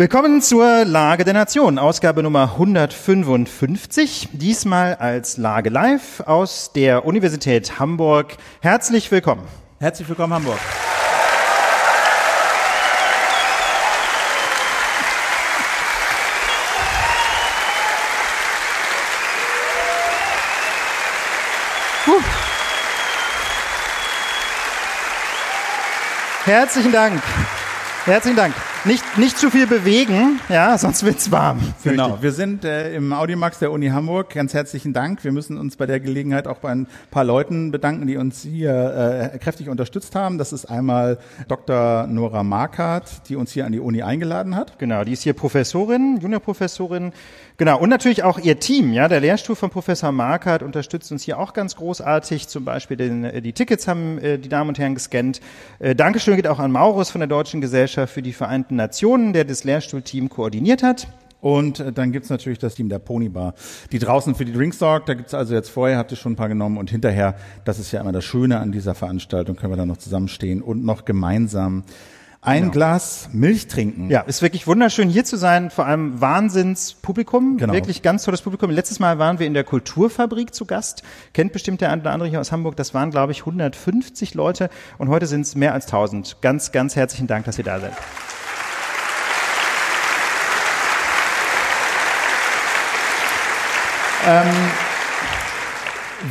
Willkommen zur Lage der Nation, Ausgabe Nummer 155, diesmal als Lage live aus der Universität Hamburg. Herzlich willkommen. Herzlich willkommen Hamburg. Puh. Herzlichen Dank. Herzlichen Dank. Nicht, nicht zu viel bewegen, ja, sonst wird's warm. Genau. Wir sind äh, im Audimax der Uni Hamburg. Ganz herzlichen Dank. Wir müssen uns bei der Gelegenheit auch bei ein paar Leuten bedanken, die uns hier äh, kräftig unterstützt haben. Das ist einmal Dr. Nora Markert, die uns hier an die Uni eingeladen hat. Genau, die ist hier Professorin, Juniorprofessorin. Genau, und natürlich auch ihr Team, ja, der Lehrstuhl von Professor Markert unterstützt uns hier auch ganz großartig. Zum Beispiel den, äh, die Tickets haben äh, die Damen und Herren gescannt. Äh, Dankeschön geht auch an Maurus von der Deutschen Gesellschaft für die Vereinten Nationen, der das Lehrstuhlteam koordiniert hat. Und äh, dann gibt's natürlich das Team der Ponybar, die draußen für die Drinks sorgt. Da gibt's also jetzt vorher, habt ihr schon ein paar genommen und hinterher, das ist ja immer das Schöne an dieser Veranstaltung, können wir dann noch zusammenstehen und noch gemeinsam ein genau. Glas Milch trinken. Ja, ist wirklich wunderschön hier zu sein, vor allem Wahnsinnspublikum, genau. wirklich ganz tolles Publikum. Letztes Mal waren wir in der Kulturfabrik zu Gast, kennt bestimmt der eine oder andere hier aus Hamburg, das waren glaube ich 150 Leute und heute sind es mehr als 1000. Ganz, ganz herzlichen Dank, dass ihr da seid. Ähm,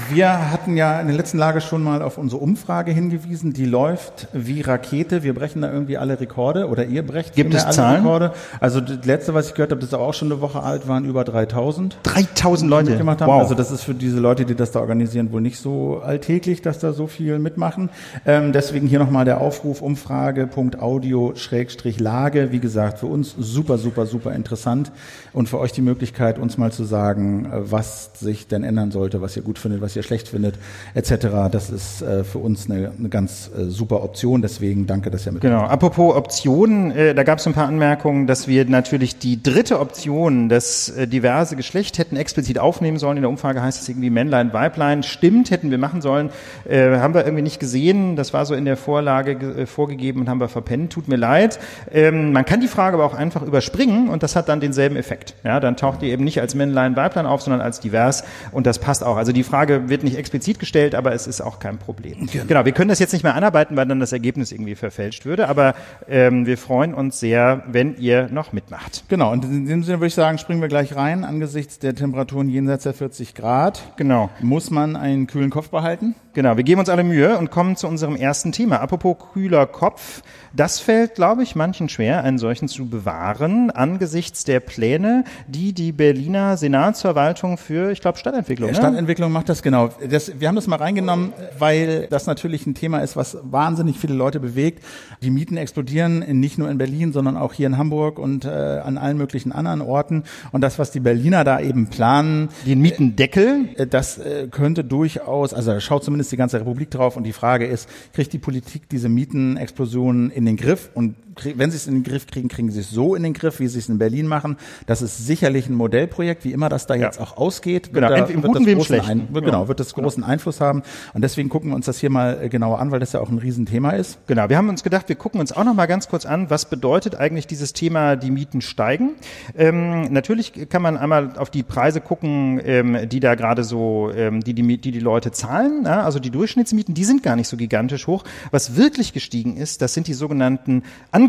wir hatten ja in der letzten Lage schon mal auf unsere Umfrage hingewiesen. Die läuft wie Rakete. Wir brechen da irgendwie alle Rekorde oder ihr brecht Gibt es alle Zahlen? Rekorde. Also das letzte, was ich gehört habe, das ist auch schon eine Woche alt, waren über 3000. 3000 Leute mitgemacht haben. Wow. Also das ist für diese Leute, die das da organisieren, wohl nicht so alltäglich, dass da so viel mitmachen. Ähm, deswegen hier nochmal der Aufruf Umfrage.audio-Lage. Wie gesagt, für uns super, super, super interessant und für euch die Möglichkeit, uns mal zu sagen, äh, was sich denn ändern sollte, was ihr gut findet findet, was ihr schlecht findet, etc. Das ist äh, für uns eine, eine ganz äh, super Option. Deswegen danke, dass ihr mit. Genau. Apropos Optionen, äh, da gab es ein paar Anmerkungen, dass wir natürlich die dritte Option, das äh, diverse Geschlecht, hätten explizit aufnehmen sollen. In der Umfrage heißt es irgendwie Männlein, Weiblein. Stimmt, hätten wir machen sollen. Äh, haben wir irgendwie nicht gesehen. Das war so in der Vorlage äh, vorgegeben und haben wir verpennt. Tut mir leid. Ähm, man kann die Frage aber auch einfach überspringen und das hat dann denselben Effekt. Ja, dann taucht die eben nicht als Männlein, Weiblein auf, sondern als divers und das passt auch. Also die Frage Frage wird nicht explizit gestellt, aber es ist auch kein Problem. Genau. genau, wir können das jetzt nicht mehr anarbeiten, weil dann das Ergebnis irgendwie verfälscht würde, aber ähm, wir freuen uns sehr, wenn ihr noch mitmacht. Genau, und in dem Sinne würde ich sagen, springen wir gleich rein. Angesichts der Temperaturen jenseits der 40 Grad genau. muss man einen kühlen Kopf behalten. Genau, wir geben uns alle Mühe und kommen zu unserem ersten Thema. Apropos kühler Kopf, das fällt, glaube ich, manchen schwer, einen solchen zu bewahren, angesichts der Pläne, die die Berliner Senatsverwaltung für, ich glaube, Stadtentwicklung. Ne? Stadtentwicklung macht das genau. Das, wir haben das mal reingenommen, weil das natürlich ein Thema ist, was wahnsinnig viele Leute bewegt. Die Mieten explodieren nicht nur in Berlin, sondern auch hier in Hamburg und äh, an allen möglichen anderen Orten. Und das, was die Berliner da eben planen, den Mietendeckel, äh, das äh, könnte durchaus, also da schaut zumindest die ganze Republik drauf. Und die Frage ist, kriegt die Politik diese Mietenexplosionen in den Griff und wenn sie es in den Griff kriegen, kriegen sie es so in den Griff, wie sie es in Berlin machen. Das ist sicherlich ein Modellprojekt, wie immer das da jetzt auch ausgeht. Genau, da, im Guten wie im Schlechten. Ein, genau, genau, wird das großen genau. Einfluss haben. Und deswegen gucken wir uns das hier mal äh, genauer an, weil das ja auch ein Riesenthema ist. Genau, wir haben uns gedacht, wir gucken uns auch noch mal ganz kurz an, was bedeutet eigentlich dieses Thema, die Mieten steigen. Ähm, natürlich kann man einmal auf die Preise gucken, ähm, die da gerade so, ähm, die, die, die die Leute zahlen. Ja? Also die Durchschnittsmieten, die sind gar nicht so gigantisch hoch. Was wirklich gestiegen ist, das sind die sogenannten Angebotsmieten.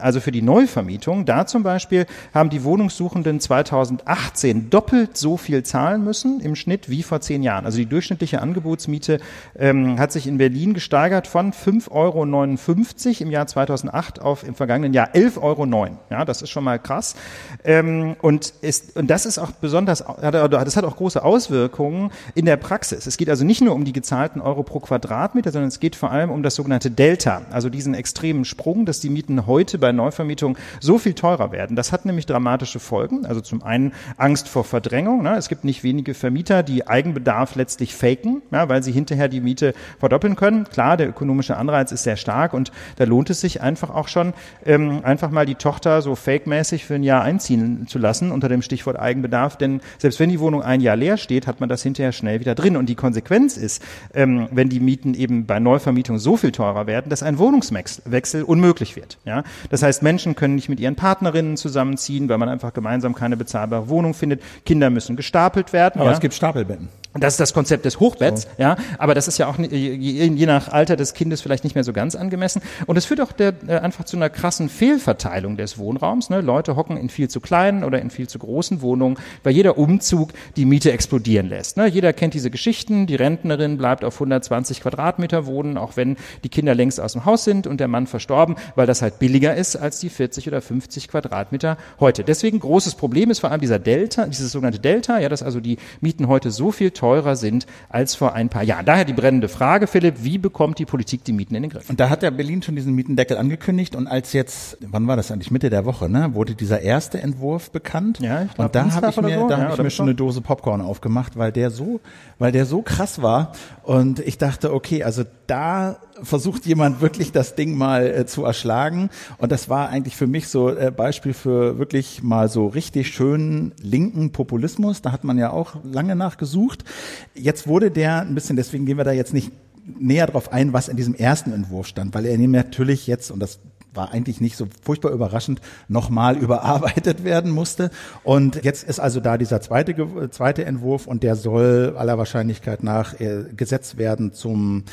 Also für die Neuvermietung, da zum Beispiel haben die Wohnungssuchenden 2018 doppelt so viel zahlen müssen im Schnitt wie vor zehn Jahren. Also die durchschnittliche Angebotsmiete ähm, hat sich in Berlin gesteigert von 5,59 Euro im Jahr 2008 auf im vergangenen Jahr 11,09 Euro. Ja, das ist schon mal krass. Ähm, und, ist, und das ist auch besonders, das hat auch große Auswirkungen in der Praxis. Es geht also nicht nur um die gezahlten Euro pro Quadratmeter, sondern es geht vor allem um das sogenannte Delta, also diesen extremen Sprung, dass die Mieten heute bei Neuvermietung so viel teurer werden. Das hat nämlich dramatische Folgen. Also zum einen Angst vor Verdrängung. Ne? Es gibt nicht wenige Vermieter, die Eigenbedarf letztlich faken, ja, weil sie hinterher die Miete verdoppeln können. Klar, der ökonomische Anreiz ist sehr stark und da lohnt es sich einfach auch schon, ähm, einfach mal die Tochter so fake-mäßig für ein Jahr einziehen zu lassen unter dem Stichwort Eigenbedarf. Denn selbst wenn die Wohnung ein Jahr leer steht, hat man das hinterher schnell wieder drin. Und die Konsequenz ist, ähm, wenn die Mieten eben bei Neuvermietung so viel teurer werden, dass ein Wohnungswechsel unmöglich wird wird. Ja? Das heißt, Menschen können nicht mit ihren Partnerinnen zusammenziehen, weil man einfach gemeinsam keine bezahlbare Wohnung findet. Kinder müssen gestapelt werden. Aber ja? es gibt Stapelbetten. Das ist das Konzept des Hochbetts, so. ja. Aber das ist ja auch je, je, nach Alter des Kindes vielleicht nicht mehr so ganz angemessen. Und es führt auch der, äh, einfach zu einer krassen Fehlverteilung des Wohnraums. Ne? Leute hocken in viel zu kleinen oder in viel zu großen Wohnungen, weil jeder Umzug die Miete explodieren lässt. Ne? Jeder kennt diese Geschichten. Die Rentnerin bleibt auf 120 Quadratmeter wohnen, auch wenn die Kinder längst aus dem Haus sind und der Mann verstorben, weil das halt billiger ist als die 40 oder 50 Quadratmeter heute. Deswegen großes Problem ist vor allem dieser Delta, dieses sogenannte Delta, ja, dass also die Mieten heute so viel teurer sind als vor ein paar Jahren. Daher die brennende Frage, Philipp, wie bekommt die Politik die Mieten in den Griff? Und da hat ja Berlin schon diesen Mietendeckel angekündigt und als jetzt, wann war das eigentlich, Mitte der Woche, ne, wurde dieser erste Entwurf bekannt. Ja, ich glaub, und da habe ich mir, so. da ja, hab ich mir schon eine Dose Popcorn aufgemacht, weil der so, weil der so krass war und ich dachte, okay, also da versucht jemand wirklich das Ding mal äh, zu erschlagen und das war eigentlich für mich so äh, Beispiel für wirklich mal so richtig schönen linken Populismus. Da hat man ja auch lange nachgesucht. Jetzt wurde der ein bisschen, deswegen gehen wir da jetzt nicht näher drauf ein, was in diesem ersten Entwurf stand, weil er natürlich jetzt, und das war eigentlich nicht so furchtbar überraschend, nochmal überarbeitet werden musste. Und jetzt ist also da dieser zweite, zweite Entwurf und der soll aller Wahrscheinlichkeit nach äh, gesetzt werden zum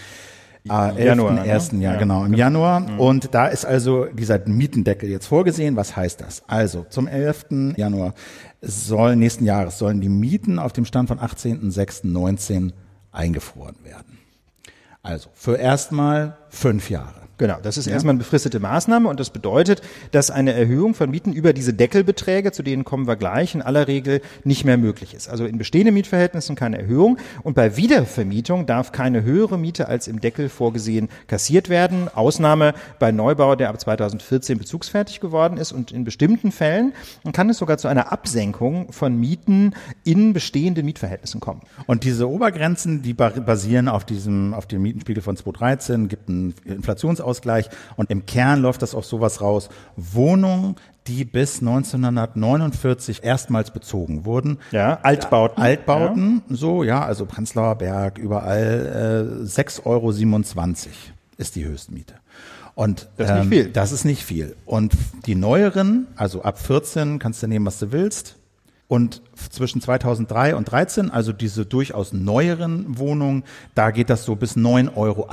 Ah, 11. Januar, 1. Ne? Jahr, ja, genau, im genau. Januar. Mhm. Und da ist also dieser Mietendeckel jetzt vorgesehen. Was heißt das? Also zum 11. Januar soll nächsten Jahres sollen die Mieten auf dem Stand von 18.06.19 eingefroren werden. Also für erstmal fünf Jahre. Genau, das ist ja. erstmal eine befristete Maßnahme und das bedeutet, dass eine Erhöhung von Mieten über diese Deckelbeträge, zu denen kommen wir gleich, in aller Regel nicht mehr möglich ist. Also in bestehenden Mietverhältnissen keine Erhöhung und bei Wiedervermietung darf keine höhere Miete als im Deckel vorgesehen kassiert werden. Ausnahme bei Neubau, der ab 2014 bezugsfertig geworden ist und in bestimmten Fällen kann es sogar zu einer Absenkung von Mieten in bestehenden Mietverhältnissen kommen. Und diese Obergrenzen, die basieren auf diesem, auf dem Mietenspiegel von 2013, gibt einen Inflations Zinsausgleich. Und im Kern läuft das auf sowas raus. Wohnungen, die bis 1949 erstmals bezogen wurden. Ja, Altbauten. Altbauten, ja. so, ja, also Prenzlauer Berg, überall äh, 6,27 Euro ist die Höchstmiete. Und das ist nicht ähm, viel. Das ist nicht viel. Und die neueren, also ab 14 kannst du nehmen, was du willst. Und zwischen 2003 und 13, also diese durchaus neueren Wohnungen, da geht das so bis 9,80 Euro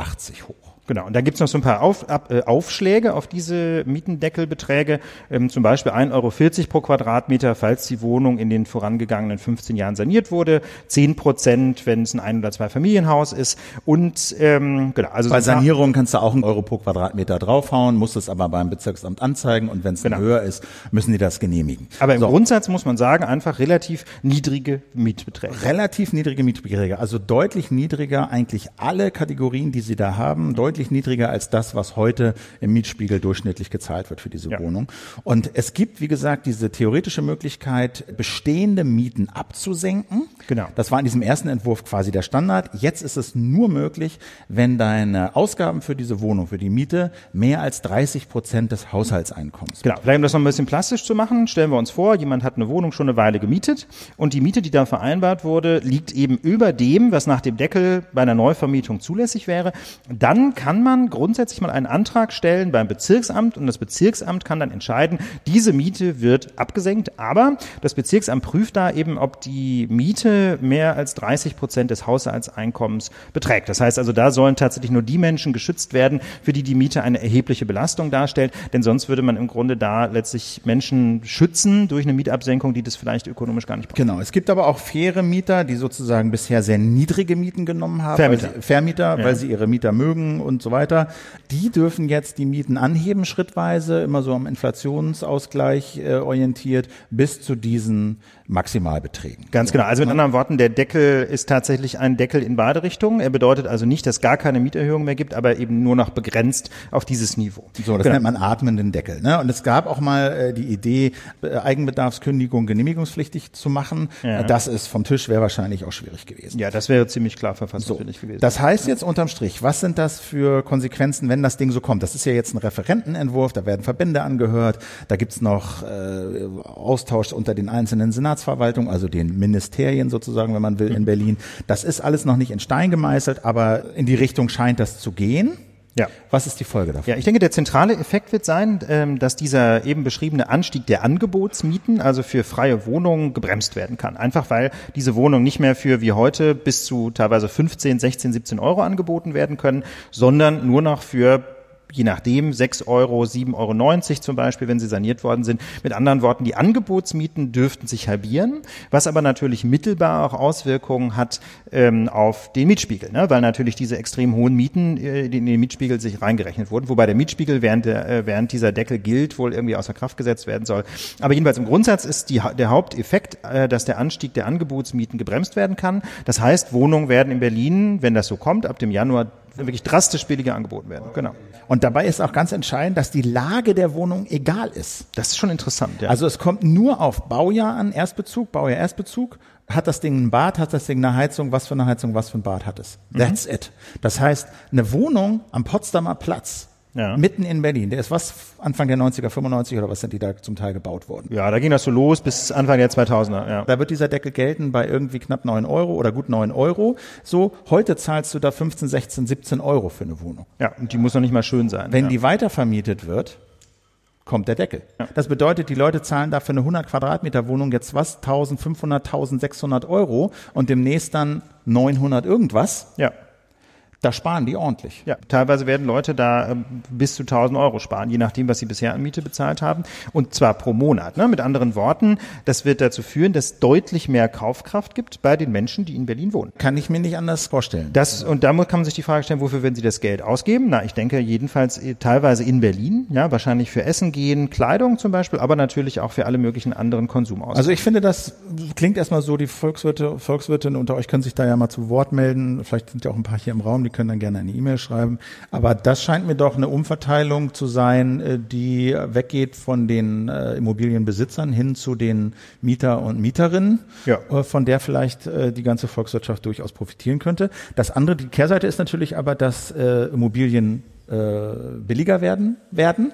hoch. Genau, und da gibt's noch so ein paar auf, ab, äh, Aufschläge auf diese Mietendeckelbeträge, ähm, zum Beispiel 1,40 Euro pro Quadratmeter, falls die Wohnung in den vorangegangenen 15 Jahren saniert wurde, 10 Prozent, wenn es ein Ein- oder Zwei-Familienhaus ist und ähm, genau. Also Bei so Sanierung kannst du auch einen Euro pro Quadratmeter draufhauen, musst es aber beim Bezirksamt anzeigen und wenn es genau. höher ist, müssen die das genehmigen. Aber im so. Grundsatz muss man sagen, einfach relativ niedrige Mietbeträge. Relativ niedrige Mietbeträge, also deutlich niedriger eigentlich alle Kategorien, die sie da haben, deutlich deutlich niedriger als das, was heute im Mietspiegel durchschnittlich gezahlt wird für diese ja. Wohnung. Und es gibt, wie gesagt, diese theoretische Möglichkeit, bestehende Mieten abzusenken. Genau. Das war in diesem ersten Entwurf quasi der Standard. Jetzt ist es nur möglich, wenn deine Ausgaben für diese Wohnung, für die Miete, mehr als 30 Prozent des Haushaltseinkommens. Genau. Vielleicht um das noch ein bisschen plastisch zu machen, stellen wir uns vor, jemand hat eine Wohnung schon eine Weile gemietet und die Miete, die da vereinbart wurde, liegt eben über dem, was nach dem Deckel bei einer Neuvermietung zulässig wäre. Dann kann man grundsätzlich mal einen Antrag stellen beim Bezirksamt und das Bezirksamt kann dann entscheiden, diese Miete wird abgesenkt, aber das Bezirksamt prüft da eben, ob die Miete mehr als 30 Prozent des Haushaltseinkommens beträgt. Das heißt also, da sollen tatsächlich nur die Menschen geschützt werden, für die die Miete eine erhebliche Belastung darstellt, denn sonst würde man im Grunde da letztlich Menschen schützen durch eine Mietabsenkung, die das vielleicht ökonomisch gar nicht braucht. Genau, es gibt aber auch faire Mieter, die sozusagen bisher sehr niedrige Mieten genommen haben, Vermieter, weil sie, Vermieter, weil sie ihre Mieter mögen und und so weiter, die dürfen jetzt die Mieten anheben schrittweise, immer so am Inflationsausgleich äh, orientiert, bis zu diesen Maximalbeträgen. Ganz genau. Also mit anderen Worten, der Deckel ist tatsächlich ein Deckel in beide Richtungen. Er bedeutet also nicht, dass gar keine Mieterhöhung mehr gibt, aber eben nur noch begrenzt auf dieses Niveau. So, das genau. nennt man atmenden Deckel. Ne? Und es gab auch mal äh, die Idee, äh, Eigenbedarfskündigung genehmigungspflichtig zu machen. Ja. Das ist vom Tisch, wäre wahrscheinlich auch schwierig gewesen. Ja, das wäre ziemlich klar verfassungswidrig so, gewesen. Das heißt jetzt unterm Strich, was sind das für Konsequenzen, wenn das Ding so kommt? Das ist ja jetzt ein Referentenentwurf, da werden Verbände angehört, da gibt's noch äh, Austausch unter den einzelnen Senat Staatsverwaltung, also den Ministerien sozusagen, wenn man will, in Berlin. Das ist alles noch nicht in Stein gemeißelt, aber in die Richtung scheint das zu gehen. Ja. Was ist die Folge davon? Ja, ich denke, der zentrale Effekt wird sein, ähm, dass dieser eben beschriebene Anstieg der Angebotsmieten, also für freie Wohnungen, gebremst werden kann. Einfach weil diese Wohnungen nicht mehr für wie heute bis zu teilweise 15, 16, 17 Euro angeboten werden können, sondern nur noch für je nachdem 6 Euro, 7,90 Euro zum Beispiel, wenn sie saniert worden sind. Mit anderen Worten, die Angebotsmieten dürften sich halbieren, was aber natürlich mittelbar auch Auswirkungen hat ähm, auf den Mietspiegel, ne? weil natürlich diese extrem hohen Mieten äh, in den Mietspiegel sich reingerechnet wurden, wobei der Mietspiegel während, der, äh, während dieser Deckel gilt, wohl irgendwie außer Kraft gesetzt werden soll. Aber jedenfalls im Grundsatz ist die, der Haupteffekt, äh, dass der Anstieg der Angebotsmieten gebremst werden kann. Das heißt, Wohnungen werden in Berlin, wenn das so kommt, ab dem Januar wirklich drastisch billiger angeboten werden. Genau. Und dabei ist auch ganz entscheidend, dass die Lage der Wohnung egal ist. Das ist schon interessant, ja. Also es kommt nur auf Baujahr an, Erstbezug, Baujahr Erstbezug. Hat das Ding ein Bad, hat das Ding eine Heizung, was für eine Heizung, was für ein Bad hat es. That's mhm. it. Das heißt, eine Wohnung am Potsdamer Platz ja. Mitten in Berlin. Der ist was Anfang der 90er, 95 oder was sind die da zum Teil gebaut worden? Ja, da ging das so los bis Anfang der 2000er. Ja. Da wird dieser Deckel gelten bei irgendwie knapp 9 Euro oder gut 9 Euro. So, heute zahlst du da 15, 16, 17 Euro für eine Wohnung. Ja, und die muss noch nicht mal schön sein. Wenn ja. die weitervermietet wird, kommt der Deckel. Ja. Das bedeutet, die Leute zahlen da für eine 100 Quadratmeter Wohnung jetzt was? 1500, 1600 Euro und demnächst dann 900 irgendwas. Ja da sparen die ordentlich. Ja, teilweise werden Leute da ähm, bis zu 1000 Euro sparen, je nachdem, was sie bisher an Miete bezahlt haben. Und zwar pro Monat. Ne? Mit anderen Worten, das wird dazu führen, dass deutlich mehr Kaufkraft gibt bei den Menschen, die in Berlin wohnen. Kann ich mir nicht anders vorstellen. Das, und da kann man sich die Frage stellen, wofür werden sie das Geld ausgeben? Na, ich denke jedenfalls äh, teilweise in Berlin, ja, wahrscheinlich für Essen gehen, Kleidung zum Beispiel, aber natürlich auch für alle möglichen anderen Konsumausgaben. Also ich finde, das klingt erstmal so, die Volkswirte, Volkswirtinnen unter euch können sich da ja mal zu Wort melden. Vielleicht sind ja auch ein paar hier im Raum, die können dann gerne eine E-Mail schreiben. Aber das scheint mir doch eine Umverteilung zu sein, äh, die weggeht von den äh, Immobilienbesitzern hin zu den Mieter und Mieterinnen, ja. Äh, von der vielleicht die ganze Volkswirtschaft durchaus profitieren könnte. Das andere, die Kehrseite ist natürlich aber, dass Immobilien billiger werden werden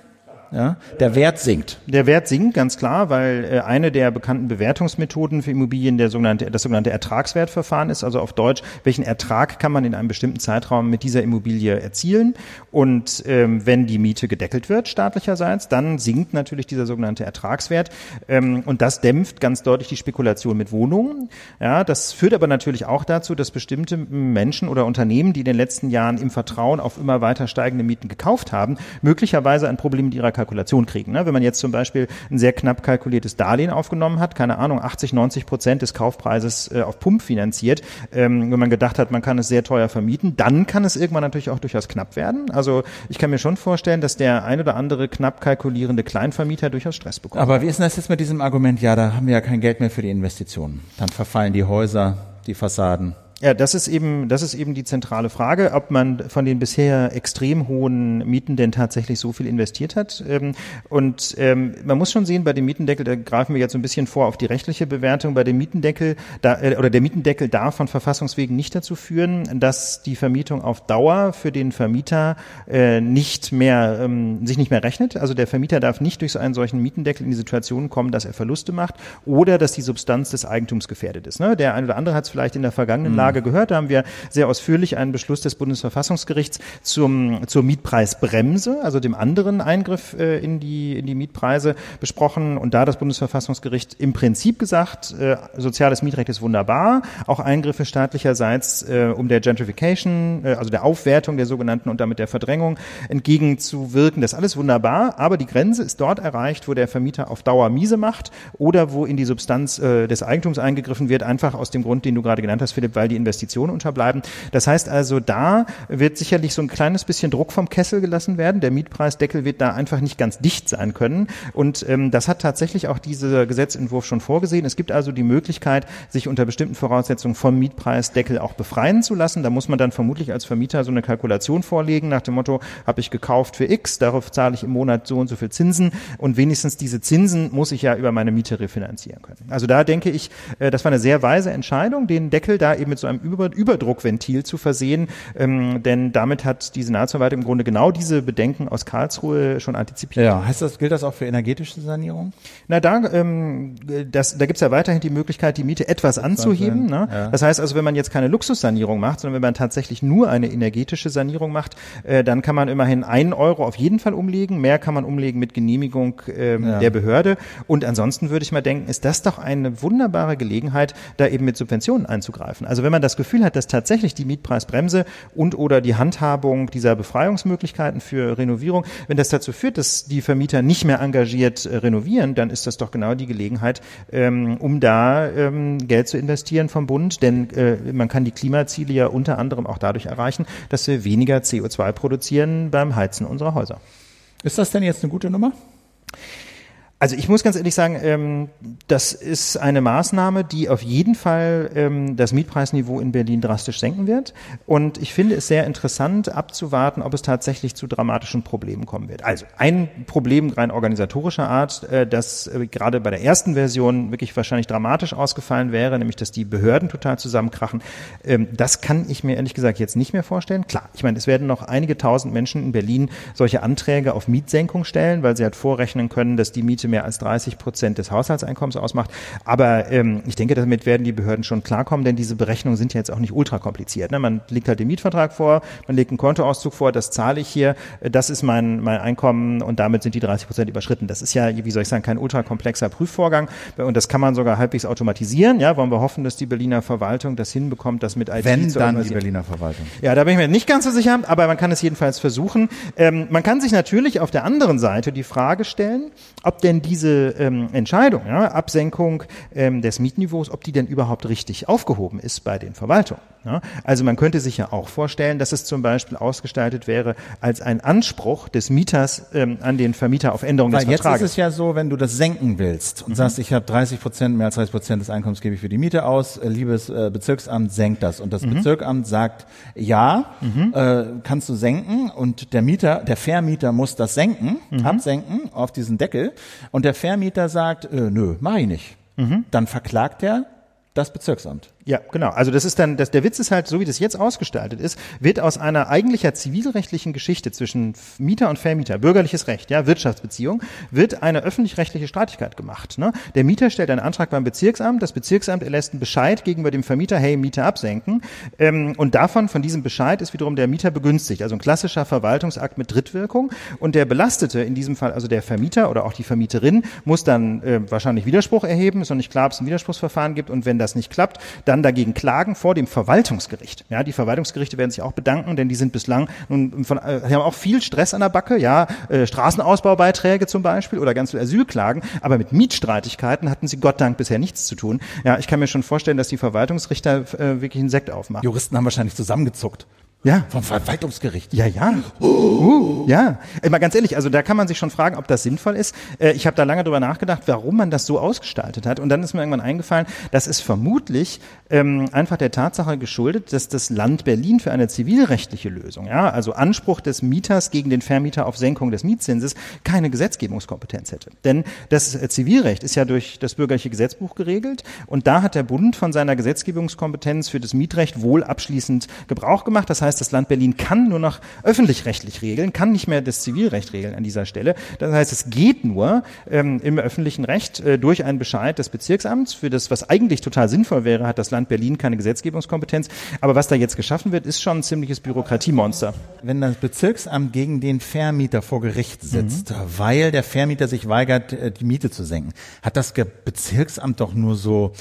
ja, der Wert sinkt. Der Wert sinkt, ganz klar, weil äh, eine der bekannten Bewertungsmethoden für Immobilien der sogenannte, das sogenannte Ertragswertverfahren ist, also auf Deutsch, welchen Ertrag kann man in einem bestimmten Zeitraum mit dieser Immobilie erzielen. Und ähm, wenn die Miete gedeckelt wird, staatlicherseits, dann sinkt natürlich dieser sogenannte Ertragswert. Ähm, und das dämpft ganz deutlich die Spekulation mit Wohnungen. Ja, das führt aber natürlich auch dazu, dass bestimmte Menschen oder Unternehmen, die in den letzten Jahren im Vertrauen auf immer weiter steigende Mieten gekauft haben, möglicherweise ein Problem mit ihrer Kalkulation kriegen. Ne? Wenn man jetzt zum Beispiel ein sehr knapp kalkuliertes Darlehen aufgenommen hat, keine Ahnung, 80, 90 Prozent des Kaufpreises äh, auf Pump finanziert, ähm, wenn man gedacht hat, man kann es sehr teuer vermieten, dann kann es irgendwann natürlich auch durchaus knapp werden. Also ich kann mir schon vorstellen, dass der ein oder andere knapp kalkulierende Kleinvermieter durchaus Stress bekommt. Aber wie ist denn das jetzt mit diesem Argument, ja, da haben wir ja kein Geld mehr für die Investitionen. Dann verfallen die Häuser, die Fassaden. Ja, das ist eben, das ist eben die zentrale Frage, ob man von den bisher extrem hohen Mieten denn tatsächlich so viel investiert hat. Ähm, und ähm, man muss schon sehen, bei dem Mietendeckel, da greifen wir jetzt so ein bisschen vor auf die rechtliche Bewertung, bei dem Mietendeckel, da, äh, oder der Mietendeckel darf von Verfassungswegen nicht dazu führen, dass die Vermietung auf Dauer für den Vermieter äh, nicht mehr, ähm, sich nicht mehr rechnet. Also der Vermieter darf nicht durch so einen solchen Mietendeckel in die Situation kommen, dass er Verluste macht oder dass die Substanz des Eigentums gefährdet ist. Ne? Der eine oder andere hat es vielleicht in der vergangenen Lage Tage gehört. Da haben wir sehr ausführlich einen Beschluss des Bundesverfassungsgerichts zum, zur Mietpreisbremse, also dem anderen Eingriff äh, in, die, in die Mietpreise besprochen. Und da hat das Bundesverfassungsgericht im Prinzip gesagt, äh, soziales Mietrecht ist wunderbar, auch Eingriffe staatlicherseits, äh, um der Gentrification, äh, also der Aufwertung der sogenannten und damit der Verdrängung entgegenzuwirken. Das ist alles wunderbar, aber die Grenze ist dort erreicht, wo der Vermieter auf Dauer miese macht oder wo in die Substanz äh, des Eigentums eingegriffen wird, einfach aus dem Grund, den du gerade genannt hast, Philipp, weil die Investitionen unterbleiben. Das heißt also, da wird sicherlich so ein kleines bisschen Druck vom Kessel gelassen werden. Der Mietpreisdeckel wird da einfach nicht ganz dicht sein können. Und ähm, das hat tatsächlich auch dieser Gesetzentwurf schon vorgesehen. Es gibt also die Möglichkeit, sich unter bestimmten Voraussetzungen vom Mietpreisdeckel auch befreien zu lassen. Da muss man dann vermutlich als Vermieter so eine Kalkulation vorlegen nach dem Motto, habe ich gekauft für X, darauf zahle ich im Monat so und so viel Zinsen und wenigstens diese Zinsen muss ich ja über meine Miete refinanzieren können. Also da denke ich, äh, das war eine sehr weise Entscheidung, den Deckel da eben mit so einem Über Überdruckventil zu versehen, ähm, denn damit hat die Senatsverwaltung im Grunde genau diese Bedenken aus Karlsruhe schon antizipiert. Ja, heißt das, gilt das auch für energetische Sanierung? Na, da, ähm, das, da gibt's ja weiterhin die Möglichkeit, die Miete etwas anzuheben. Ne? Ja. Das heißt also, wenn man jetzt keine Luxussanierung macht, sondern wenn man tatsächlich nur eine energetische Sanierung macht, äh, dann kann man immerhin einen Euro auf jeden Fall umlegen. Mehr kann man umlegen mit Genehmigung ähm, ja. der Behörde. Und ansonsten würde ich mal denken, ist das doch eine wunderbare Gelegenheit, da eben mit Subventionen einzugreifen. Also wenn man das Gefühl hat, dass tatsächlich die Mietpreisbremse und oder die Handhabung dieser Befreiungsmöglichkeiten für Renovierung, wenn das dazu führt, dass die Vermieter nicht mehr engagiert äh, renovieren, dann ist das doch genau die Gelegenheit, ähm, um da ähm, Geld zu investieren vom Bund. Denn äh, man kann die Klimaziele ja unter anderem auch dadurch erreichen, dass wir weniger CO2 produzieren beim Heizen unserer Häuser. Ist das denn jetzt eine gute Nummer? Also ich muss ganz ehrlich sagen, ähm, das ist eine Maßnahme, die auf jeden Fall ähm, das Mietpreisniveau in Berlin drastisch senken wird. Und ich finde es sehr interessant abzuwarten, ob es tatsächlich zu dramatischen Problemen kommen wird. Also ein Problem rein organisatorischer Art, äh, das äh, gerade bei der ersten Version wirklich wahrscheinlich dramatisch ausgefallen wäre, nämlich dass die Behörden total zusammenkrachen. Ähm, das kann ich mir ehrlich gesagt jetzt nicht mehr vorstellen. Klar, ich meine, es werden noch einige tausend Menschen in Berlin solche Anträge auf Mietsenkung stellen, weil sie halt vorrechnen können, dass die Miete mehr als 30 Prozent des Haushaltseinkommens ausmacht. Aber ähm, ich denke, damit werden die Behörden schon klarkommen, denn diese Berechnungen sind ja jetzt auch nicht ultra kompliziert. Ne? Man legt halt den Mietvertrag vor, man legt einen Kontoauszug vor, das zahle ich hier, äh, das ist mein, mein Einkommen und damit sind die 30 Prozent überschritten. Das ist ja, wie soll ich sagen, kein ultra komplexer Prüfvorgang und das kann man sogar halbwegs automatisieren. Ja, wollen wir hoffen, dass die Berliner Verwaltung das hinbekommt, das mit IT Wenn dann die Berliner Verwaltung. Ja, da bin ich mir nicht ganz so sicher, aber man kann es jedenfalls versuchen. Ähm, man kann sich natürlich auf der anderen Seite die Frage stellen, ob denn diese ähm, Entscheidung, ja, Absenkung ähm, des Mietniveaus, ob die denn überhaupt richtig aufgehoben ist bei den Verwaltungen. Also man könnte sich ja auch vorstellen, dass es zum Beispiel ausgestaltet wäre als ein Anspruch des Mieters ähm, an den Vermieter auf Änderung Weil des Vertrages. Jetzt ist es ja so, wenn du das senken willst und mhm. sagst, ich habe 30 Prozent, mehr als 30 Prozent des Einkommens gebe ich für die Miete aus, äh, liebes äh, Bezirksamt, senkt das. Und das mhm. Bezirksamt sagt, ja, mhm. äh, kannst du senken und der Mieter, der Vermieter muss das senken, mhm. absenken auf diesen Deckel und der Vermieter sagt, äh, nö, mach ich nicht. Mhm. Dann verklagt er das Bezirksamt. Ja, genau. Also das ist dann, das, der Witz ist halt, so wie das jetzt ausgestaltet ist, wird aus einer eigentlicher zivilrechtlichen Geschichte zwischen Mieter und Vermieter, bürgerliches Recht, ja, Wirtschaftsbeziehung, wird eine öffentlich-rechtliche Streitigkeit gemacht. Ne? Der Mieter stellt einen Antrag beim Bezirksamt, das Bezirksamt erlässt einen Bescheid gegenüber dem Vermieter, hey, Mieter absenken. Ähm, und davon, von diesem Bescheid, ist wiederum der Mieter begünstigt. Also ein klassischer Verwaltungsakt mit Drittwirkung. Und der Belastete, in diesem Fall also der Vermieter oder auch die Vermieterin, muss dann äh, wahrscheinlich Widerspruch erheben. Ist noch nicht klar, ob es ein Widerspruchsverfahren gibt. Und wenn das nicht klappt, dann dagegen klagen vor dem Verwaltungsgericht. Ja, die Verwaltungsgerichte werden sich auch bedanken, denn die sind bislang nun von, äh, haben auch viel Stress an der Backe, ja, äh, Straßenausbaubeiträge zum Beispiel oder ganz viel Asylklagen, aber mit Mietstreitigkeiten hatten sie Gott Dank bisher nichts zu tun. Ja, ich kann mir schon vorstellen, dass die Verwaltungsrichter äh, wirklich einen Sekt aufmachen. Juristen haben wahrscheinlich zusammengezuckt. Ja. Vom Verwaltungsgericht. Ja, ja. Oh. Uh, ja. Mal ganz ehrlich, also da kann man sich schon fragen, ob das sinnvoll ist. Äh, ich habe da lange drüber nachgedacht, warum man das so ausgestaltet hat. Und dann ist mir irgendwann eingefallen, das ist vermutlich ähm, einfach der Tatsache geschuldet, dass das Land Berlin für eine zivilrechtliche Lösung, ja, also Anspruch des Mieters gegen den Vermieter auf Senkung des Mietzinses, keine Gesetzgebungskompetenz hätte. Denn das äh, Zivilrecht ist ja durch das bürgerliche Gesetzbuch geregelt und da hat der Bund von seiner Gesetzgebungskompetenz für das Mietrecht wohl abschließend Gebrauch gemacht. Das heißt, heißt, das Land Berlin kann nur noch öffentlich-rechtlich regeln, kann nicht mehr das Zivilrecht regeln an dieser Stelle. Das heißt, es geht nur ähm, im öffentlichen Recht äh, durch einen Bescheid des Bezirksamts. Für das, was eigentlich total sinnvoll wäre, hat das Land Berlin keine Gesetzgebungskompetenz. Aber was da jetzt geschaffen wird, ist schon ein ziemliches Bürokratiemonster. Wenn das Bezirksamt gegen den Vermieter vor Gericht sitzt, mhm. weil der Vermieter sich weigert, äh, die Miete zu senken, hat das Bezirksamt doch nur so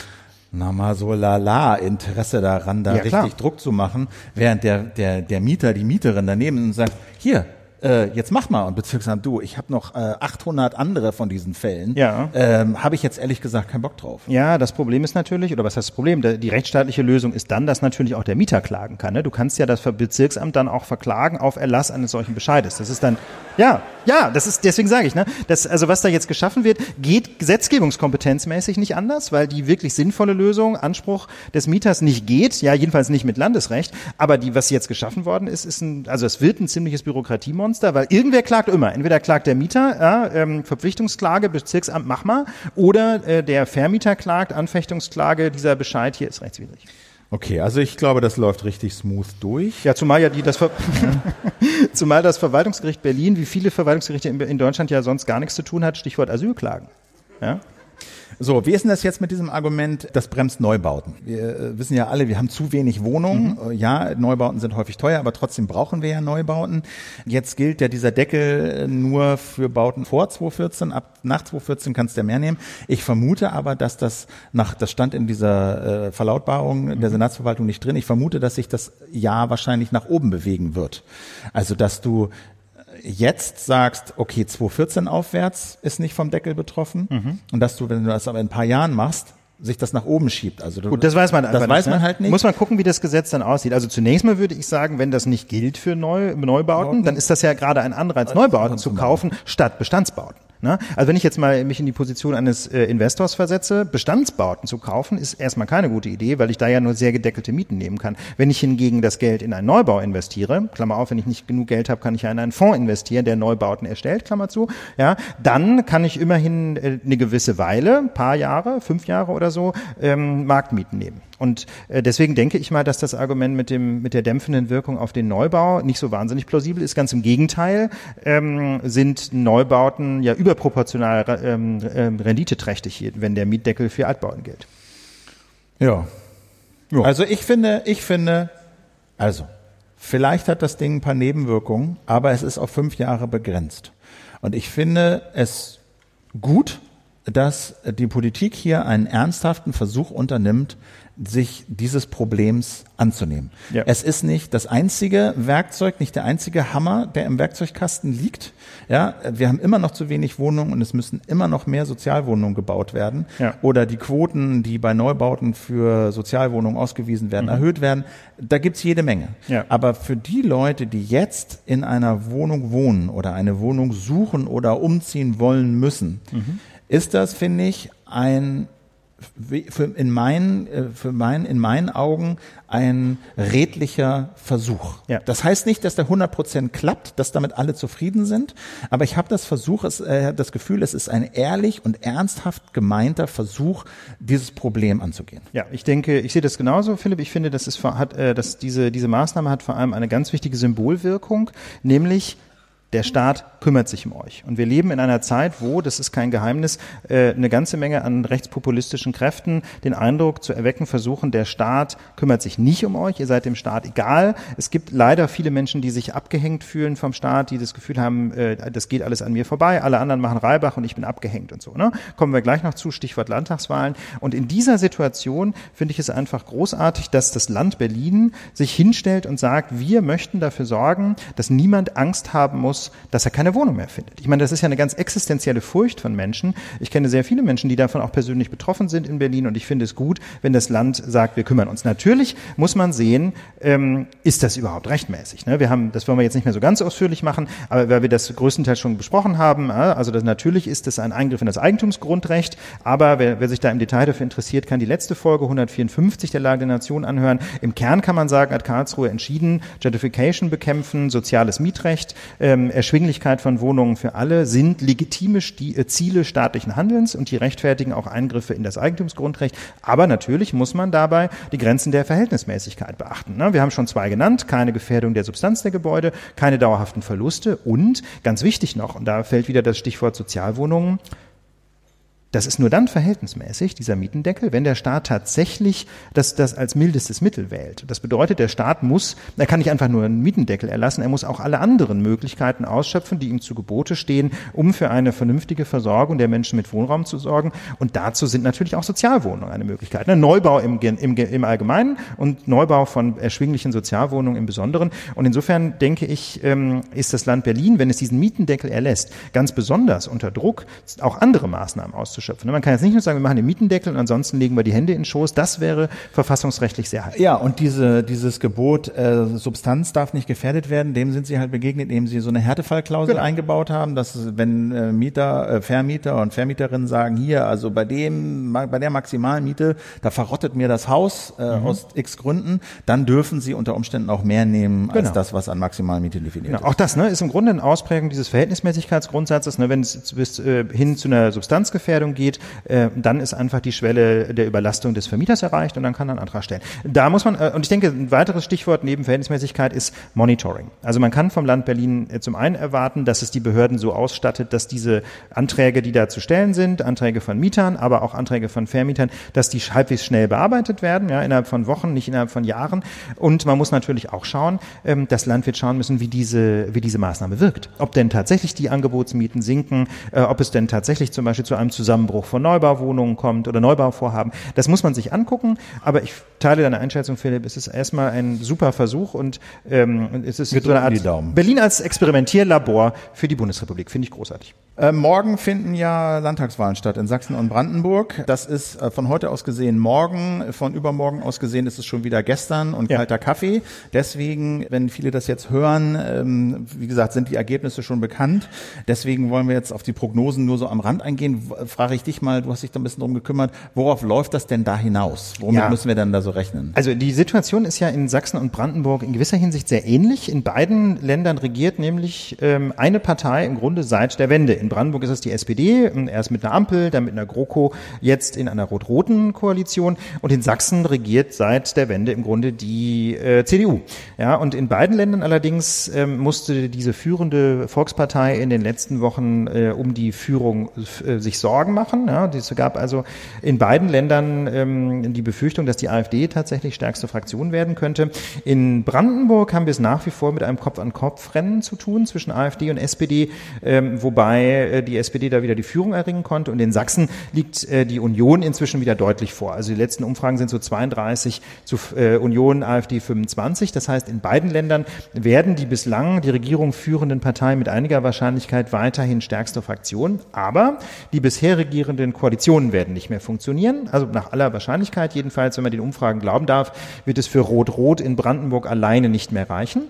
na mal so lala Interesse daran, da ja, richtig klar. Druck zu machen, während der, der, der Mieter, die Mieterin daneben sagt, hier, äh, jetzt mach mal und Bezirksamt, du, ich habe noch äh, 800 andere von diesen Fällen, ja. ähm, habe ich jetzt ehrlich gesagt keinen Bock drauf. Ja, das Problem ist natürlich, oder was heißt das Problem? Die rechtsstaatliche Lösung ist dann, dass natürlich auch der Mieter klagen kann. Ne? Du kannst ja das Bezirksamt dann auch verklagen auf Erlass eines solchen Bescheides. Das ist dann, ja, ja, das ist, deswegen sage ich, ne, das, also was da jetzt geschaffen wird, geht gesetzgebungskompetenzmäßig nicht anders, weil die wirklich sinnvolle Lösung, Anspruch des Mieters nicht geht, ja, jedenfalls nicht mit Landesrecht, aber die, was jetzt geschaffen worden ist, ist ein, also es wird ein ziemliches Bürokratiemonster Monster, weil irgendwer klagt immer. Entweder klagt der Mieter, ja, ähm, Verpflichtungsklage, Bezirksamt, mach mal, oder äh, der Vermieter klagt, Anfechtungsklage, dieser Bescheid hier ist rechtswidrig. Okay, also ich glaube, das läuft richtig smooth durch. Ja, zumal ja die das Ver zumal das Verwaltungsgericht Berlin, wie viele Verwaltungsgerichte in, in Deutschland ja sonst gar nichts zu tun hat, Stichwort Asylklagen. Ja? So, wie ist denn das jetzt mit diesem Argument, das bremst Neubauten? Wir äh, wissen ja alle, wir haben zu wenig Wohnungen. Mhm. Äh, ja, Neubauten sind häufig teuer, aber trotzdem brauchen wir ja Neubauten. Jetzt gilt ja dieser Deckel äh, nur für Bauten vor 2014. Ab nach 2014 kannst du ja mehr nehmen. Ich vermute aber, dass das nach, das stand in dieser äh, Verlautbarung mhm. der Senatsverwaltung nicht drin. Ich vermute, dass sich das Jahr wahrscheinlich nach oben bewegen wird. Also, dass du jetzt sagst, okay, 2014 aufwärts ist nicht vom Deckel betroffen mhm. und dass du, wenn du das aber in ein paar Jahren machst, sich das nach oben schiebt. Also Gut, das weiß man das weiß man ne? halt nicht. Muss man gucken, wie das Gesetz dann aussieht. Also zunächst mal würde ich sagen, wenn das nicht gilt für Neu Neubauten, dann ist das ja gerade ein Anreiz, Neubauten zu kaufen statt Bestandsbauten. Ne? Also wenn ich jetzt mal mich in die Position eines äh, Investors versetze, Bestandsbauten zu kaufen, ist erstmal keine gute Idee, weil ich da ja nur sehr gedeckelte Mieten nehmen kann. Wenn ich hingegen das Geld in einen Neubau investiere, Klammer auf, wenn ich nicht genug Geld habe, kann ich ja in einen Fonds investieren, der Neubauten erstellt, Klammer zu, ja, dann kann ich immerhin äh, eine gewisse Weile, paar Jahre, fünf Jahre oder so, ähm, Marktmieten nehmen. Und äh, deswegen denke ich mal, dass das Argument mit dem mit der dämpfenden Wirkung auf den Neubau nicht so wahnsinnig plausibel ist. Ganz im Gegenteil ähm, sind Neubauten ja überproportional ähm, ähm, renditeträchtig, wenn der Mietdeckel für Altbauten gilt. Ja. ja. Also ich finde, ich finde, also vielleicht hat das Ding ein paar Nebenwirkungen, aber es ist auf fünf Jahre begrenzt. Und ich finde es gut, dass die Politik hier einen ernsthaften Versuch unternimmt, sich dieses Problems anzunehmen. Ja. Es ist nicht das einzige Werkzeug, nicht der einzige Hammer, der im Werkzeugkasten liegt. Ja, wir haben immer noch zu wenig Wohnungen und es müssen immer noch mehr Sozialwohnungen gebaut werden. Ja. Oder die Quoten, die bei Neubauten für Sozialwohnungen ausgewiesen werden, mhm. erhöht werden. Da gibt's jede Menge. Ja. Aber für die Leute, die jetzt in einer Wohnung wohnen oder eine Wohnung suchen oder umziehen wollen müssen, mhm. Ist das, finde ich, ein für in meinen, äh, für mein, in meinen Augen ein redlicher Versuch. Ja. Das heißt nicht, dass der 100 Prozent klappt, dass damit alle zufrieden sind, aber ich habe das Versuch, es, äh, das Gefühl, es ist ein ehrlich und ernsthaft gemeinter Versuch, dieses Problem anzugehen. Ja, ich denke, ich sehe das genauso, Philipp. Ich finde, das ist, hat, äh, dass diese, diese Maßnahme hat vor allem eine ganz wichtige Symbolwirkung, nämlich der Staat kümmert sich um euch. Und wir leben in einer Zeit, wo, das ist kein Geheimnis, äh, eine ganze Menge an rechtspopulistischen Kräften den Eindruck zu erwecken versuchen, der Staat kümmert sich nicht um euch, ihr seid dem Staat egal. Es gibt leider viele Menschen, die sich abgehängt fühlen vom Staat, die das Gefühl haben, äh, das geht alles an mir vorbei, alle anderen machen Reibach und ich bin abgehängt und so. Ne? Kommen wir gleich noch zu, Stichwort Landtagswahlen. Und in dieser Situation finde ich es einfach großartig, dass das Land Berlin sich hinstellt und sagt, wir möchten dafür sorgen, dass niemand Angst haben muss, muss, dass er keine Wohnung mehr findet. Ich meine, das ist ja eine ganz existenzielle Furcht von Menschen. Ich kenne sehr viele Menschen, die davon auch persönlich betroffen sind in Berlin und ich finde es gut, wenn das Land sagt, wir kümmern uns. Natürlich muss man sehen, ähm, ist das überhaupt rechtmäßig? Ne? Wir haben, das wollen wir jetzt nicht mehr so ganz ausführlich machen, aber weil wir das größtenteils schon besprochen haben, äh, also das, natürlich ist das ein Eingriff in das Eigentumsgrundrecht, aber wer, wer sich da im Detail dafür interessiert, kann die letzte Folge 154 der Lage der Nation anhören. Im Kern kann man sagen, hat Karlsruhe entschieden, Gentrification bekämpfen, soziales Mietrecht, ähm, Erschwinglichkeit von Wohnungen für alle sind legitime äh, Ziele staatlichen Handelns und die rechtfertigen auch Eingriffe in das Eigentumsgrundrecht. Aber natürlich muss man dabei die Grenzen der Verhältnismäßigkeit beachten. Ne? Wir haben schon zwei genannt, keine Gefährdung der Substanz der Gebäude, keine dauerhaften Verluste und ganz wichtig noch, und da fällt wieder das Stichwort Sozialwohnungen, das ist nur dann verhältnismäßig, dieser Mietendeckel, wenn der Staat tatsächlich das, das als mildestes Mittel wählt. Das bedeutet, der Staat muss, er kann nicht einfach nur einen Mietendeckel erlassen, er muss auch alle anderen Möglichkeiten ausschöpfen, die ihm zu Gebote stehen, um für eine vernünftige Versorgung der Menschen mit Wohnraum zu sorgen. Und dazu sind natürlich auch Sozialwohnungen eine Möglichkeit. Ne? Neubau im, im, im Allgemeinen und Neubau von erschwinglichen Sozialwohnungen im Besonderen. Und insofern denke ich, ähm, ist das Land Berlin, wenn es diesen Mietendeckel erlässt, ganz besonders unter Druck, auch andere Maßnahmen auszuschöpfen auszuschöpfen. Ne, man kann jetzt nicht nur sagen, wir machen den Mietendeckel und ansonsten legen wir die Hände in den Schoß. Das wäre verfassungsrechtlich sehr heikel. Ja, und diese, dieses Gebot, äh, Substanz darf nicht gefährdet werden, dem sind sie halt begegnet, indem sie so eine Härtefallklausel genau. eingebaut haben, dass wenn äh, Mieter, äh, Vermieter und Vermieterinnen sagen, hier, also bei dem, bei der maximalen Miete, da verrottet mir das Haus äh, mhm. aus x Gründen, dann dürfen sie unter Umständen auch mehr nehmen genau. als das, was an maximalen Miete definiert genau. ist. Auch das ne, ist im Grunde eine Ausprägung dieses Verhältnismäßigkeitsgrundsatzes, ne, wenn es bis äh, hin zu einer Substanzgefährdung Umstellung geht, äh, dann ist einfach die Schwelle der Überlastung des Vermieters erreicht und dann kann er einen Antrag stellen. Da muss man, äh, und ich denke, ein weiteres Stichwort neben Verhältnismäßigkeit ist Monitoring. Also man kann vom Land Berlin äh, zum einen erwarten, dass es die Behörden so ausstattet, dass diese Anträge, die da zu stellen sind, Anträge von Mietern, aber auch Anträge von Vermietern, dass die halbwegs schnell bearbeitet werden, ja, innerhalb von Wochen, nicht innerhalb von Jahren. Und man muss natürlich auch schauen, ähm, das Land wird schauen müssen, wie diese, wie diese Maßnahme wirkt. Ob denn tatsächlich die Angebotsmieten sinken, äh, ob es denn tatsächlich zum Beispiel zu einem Zusammenbruch von Neubauwohnungen kommt oder Neubauvorhaben. Das muss man sich angucken. Aber ich teile deine Einschätzung, Philipp. Es ist erstmal ein super Versuch und ähm, es ist Wir so eine Art. Berlin als Experimentierlabor für die Bundesrepublik. Finde ich großartig. Äh, morgen finden ja Landtagswahlen statt in Sachsen und Brandenburg. Das ist äh, von heute aus gesehen morgen, von übermorgen aus gesehen ist es schon wieder gestern und Ja. kalter Kaffee. Deswegen, wenn viele das jetzt hören, ähm, wie gesagt, sind die Ergebnisse schon bekannt. Deswegen wollen wir jetzt auf die Prognosen nur so am Rand eingehen. W- Frage ich dich mal, du hast dich da ein bisschen drum gekümmert, worauf läuft das denn da hinaus? Womit Ja. müssen wir denn da so rechnen? Also die Situation ist ja in Sachsen und Brandenburg in gewisser Hinsicht sehr ähnlich. In beiden Ländern regiert nämlich ähm, eine Partei im Grunde seit der Wende. In Brandenburg ist es die SPD, ähm, erst mit einer Ampel, dann mit einer GroKo, jetzt in einer rot-roten Koalition. Und in Sachsen regiert seit der Wende im Grunde die äh, CDU. Ja, und in beiden Ländern allerdings ähm, musste diese führende Volkspartei in den letzten Wochen äh, um die Führung äh, sich Sorgen machen. Ja, es gab also in beiden Ländern ähm, die Befürchtung, dass die AfD tatsächlich stärkste Fraktion werden könnte. In Brandenburg haben wir es nach wie vor mit einem Kopf-an-Kopf-Rennen zu tun zwischen AfD und SPD, ähm, wobei äh, die SPD da wieder die Führung erringen konnte. Und in Sachsen liegt äh, die Union inzwischen wieder deutlich vor. Also die letzten Umfragen sind so 32 zu äh, Union, AfD 25. Das heißt, in beiden Ländern werden die bislang die Regierung führenden Parteien mit einiger Wahrscheinlichkeit weiterhin stärkste Fraktion. Aber die bisher regierenden Koalitionen werden nicht mehr funktionieren. Also nach aller Wahrscheinlichkeit jedenfalls, wenn man den Umfragen glauben darf, wird es für Rot-Rot in Brandenburg alleine nicht mehr reichen.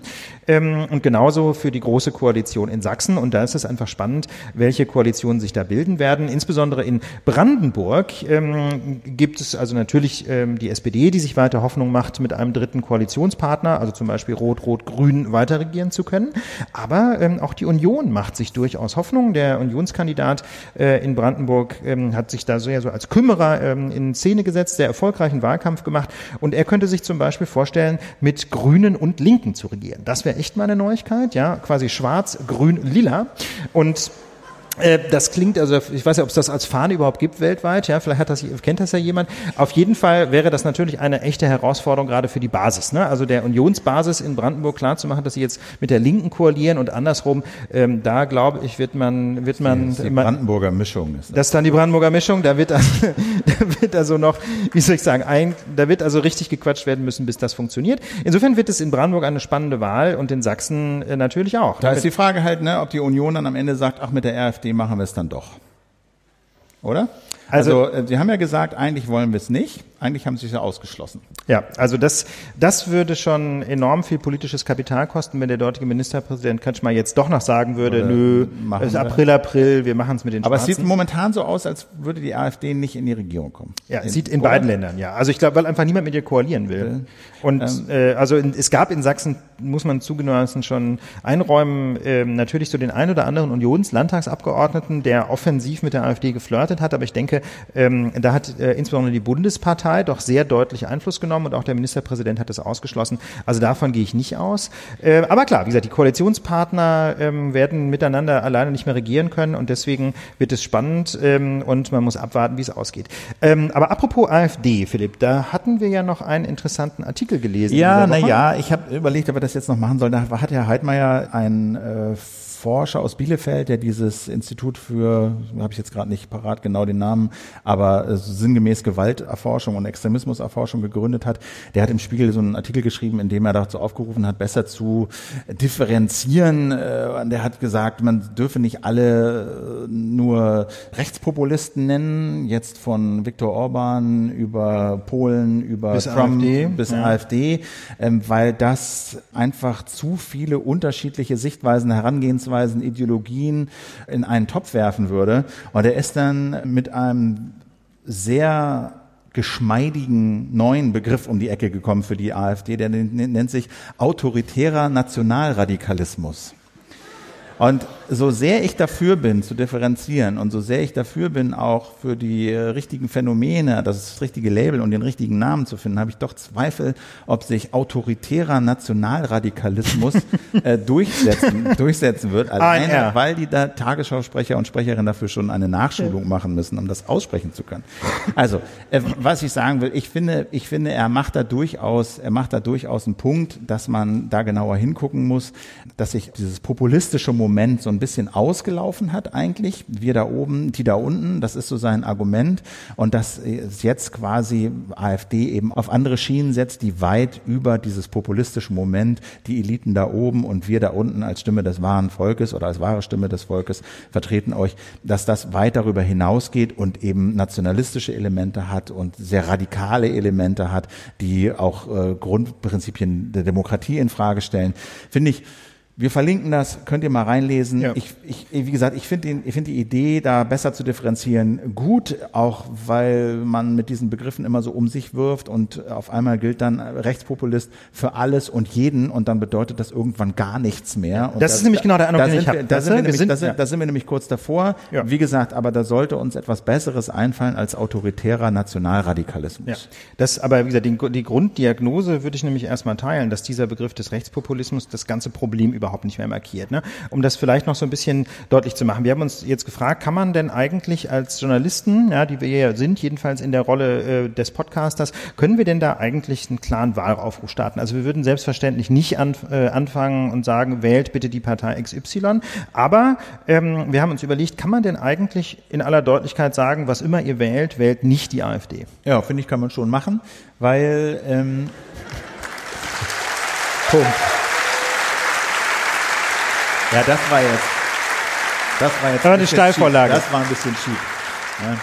Ähm, und genauso für die große Koalition in Sachsen. Und da ist es einfach spannend, welche Koalitionen sich da bilden werden. Insbesondere in Brandenburg ähm, gibt es also natürlich ähm, die SPD, die sich weiter Hoffnung macht, mit einem dritten Koalitionspartner, also zum Beispiel Rot-Rot-Grün, weiter regieren zu können. Aber ähm, auch die Union macht sich durchaus Hoffnung. Der Unionskandidat äh, in Brandenburg ähm, hat sich da sehr so als Kümmerer ähm, in Szene gesetzt, sehr erfolgreichen Wahlkampf gemacht. Und er könnte sich zum Beispiel vorstellen, mit Grünen und Linken zu regieren. Das wäre echt mal eine Neuigkeit, ja, quasi schwarz, grün, lila. Und das klingt, also ich weiß ja, ob es das als Fahne überhaupt gibt weltweit, ja, vielleicht hat das, kennt das ja jemand. Auf jeden Fall wäre das natürlich eine echte Herausforderung gerade für die Basis, ne? also der Unionsbasis in Brandenburg klarzumachen, dass sie jetzt mit der Linken koalieren und andersrum, ähm, da glaube ich, wird man, wird man, Das ist die Brandenburger Mischung. Ist das. das ist dann die Brandenburger Mischung. Da wird, also, da wird also noch, wie soll ich sagen, ein, da wird also richtig gequatscht werden müssen, bis das funktioniert. Insofern wird es in Brandenburg eine spannende Wahl und in Sachsen äh, natürlich auch. Da ist die Frage halt, ne, ob die Union dann am Ende sagt, ach, mit der AfD machen wir es dann doch. Oder? Also- Also, äh, Sie haben ja gesagt, eigentlich wollen wir es nicht. Eigentlich haben Sie es ja ausgeschlossen. Ja, also das, das würde schon enorm viel politisches Kapital kosten, wenn der dortige Ministerpräsident Kretschmer jetzt doch noch sagen würde, Oder nö, es ist wir. April, April, wir machen es mit den Aber es Schwarzen. sieht momentan so aus, als würde die AfD nicht in die Regierung kommen. Ja, es sieht in oder? beiden Ländern, ja. Also ich glaube, weil einfach niemand mit ihr koalieren will. Und äh, also in, es gab in Sachsen, muss man zugegebenermaßen schon einräumen, ähm, natürlich so den einen oder anderen Unionslandtagsabgeordneten, der offensiv mit der AfD geflirtet hat. Aber ich denke, ähm, da hat äh, insbesondere die Bundespartei doch sehr deutlich Einfluss genommen und auch der Ministerpräsident hat das ausgeschlossen. Also davon gehe ich nicht aus. Äh, aber klar, wie gesagt, die Koalitionspartner ähm, werden miteinander alleine nicht mehr regieren können und deswegen wird es spannend ähm, und man muss abwarten, wie es ausgeht. Ähm, aber apropos AfD, Philipp, da hatten wir ja noch einen interessanten Artikel gelesen. Ja, in na dieser Woche. ja, ich habe überlegt, ob wir das jetzt noch machen sollen. Da hat Herr Heidmeier ein äh, Forscher aus Bielefeld, der dieses Institut für, habe ich jetzt gerade nicht parat genau den Namen, aber äh, sinngemäß Gewalterforschung und Extremismuserforschung gegründet hat, der hat im Spiegel so einen Artikel geschrieben, in dem er dazu aufgerufen hat, besser zu differenzieren. Äh, der hat gesagt, man dürfe nicht alle äh, nur Rechtspopulisten nennen, jetzt von Viktor Orban über Polen, über Bis Trump, AfD, bis ja. AfD, ähm, weil das einfach zu viele unterschiedliche Sichtweisen, Herangehensweisen, Ideologien in einen Topf werfen würde. Und er ist dann mit einem sehr geschmeidigen neuen Begriff um die Ecke gekommen für die AfD, der nennt sich autoritärer Nationalradikalismus. Und so sehr ich dafür bin, zu differenzieren und so sehr ich dafür bin, auch für die äh, richtigen Phänomene, das, richtige Label und den richtigen Namen zu finden, habe ich doch Zweifel, ob sich autoritärer Nationalradikalismus äh, durchsetzen, durchsetzen wird. Alleine, weil die da Tagesschausprecher und Sprecherinnen dafür schon eine Nachschulung machen müssen, um das aussprechen zu können. Also, äh, was ich sagen will, ich finde, ich finde, er macht da durchaus, er macht da durchaus einen Punkt, dass man da genauer hingucken muss, dass sich dieses populistische Moment so ein bisschen ausgelaufen hat eigentlich. Wir da oben, die da unten, das ist so sein Argument. Und dass es jetzt quasi AfD eben auf andere Schienen setzt, die weit über dieses populistische Moment, die Eliten da oben und wir da unten als Stimme des wahren Volkes oder als wahre Stimme des Volkes vertreten euch, dass das weit darüber hinausgeht und eben nationalistische Elemente hat und sehr radikale Elemente hat, die auch äh, Grundprinzipien der Demokratie in Frage stellen. Finde ich, wir verlinken das, könnt ihr mal reinlesen. Ja. Ich, ich, wie gesagt, ich finde find die Idee, da besser zu differenzieren, gut, auch weil man mit diesen Begriffen immer so um sich wirft und auf einmal gilt dann Rechtspopulist für alles und jeden und dann bedeutet das irgendwann gar nichts mehr. Und das, ist nämlich genau der Eindruck, den ich habe. Da, sind wir, nämlich, da, sind, ja. da sind wir nämlich kurz davor. Ja. Wie gesagt, aber da sollte uns etwas Besseres einfallen als autoritärer Nationalradikalismus. Ja. Das, aber wie gesagt, die, die Grunddiagnose würde ich nämlich erstmal teilen, dass dieser Begriff des Rechtspopulismus das ganze Problem überhaupt überhaupt nicht mehr markiert. Ne? Um das vielleicht noch so ein bisschen deutlich zu machen. Wir haben uns jetzt gefragt, kann man denn eigentlich als Journalisten, ja, die wir ja sind, jedenfalls in der Rolle äh, des Podcasters, können wir denn da eigentlich einen klaren Wahlaufruf starten? Also wir würden selbstverständlich nicht an, äh, anfangen und sagen, wählt bitte die Partei XY. Aber ähm, wir haben uns überlegt, kann man denn eigentlich in aller Deutlichkeit sagen, was immer ihr wählt, wählt nicht die AfD? Ja, finde ich, kann man schon machen, weil ähm Punkt. Ja, das war jetzt. Das war jetzt. Das war eine Steilvorlage. Das war ein bisschen schief. Ja.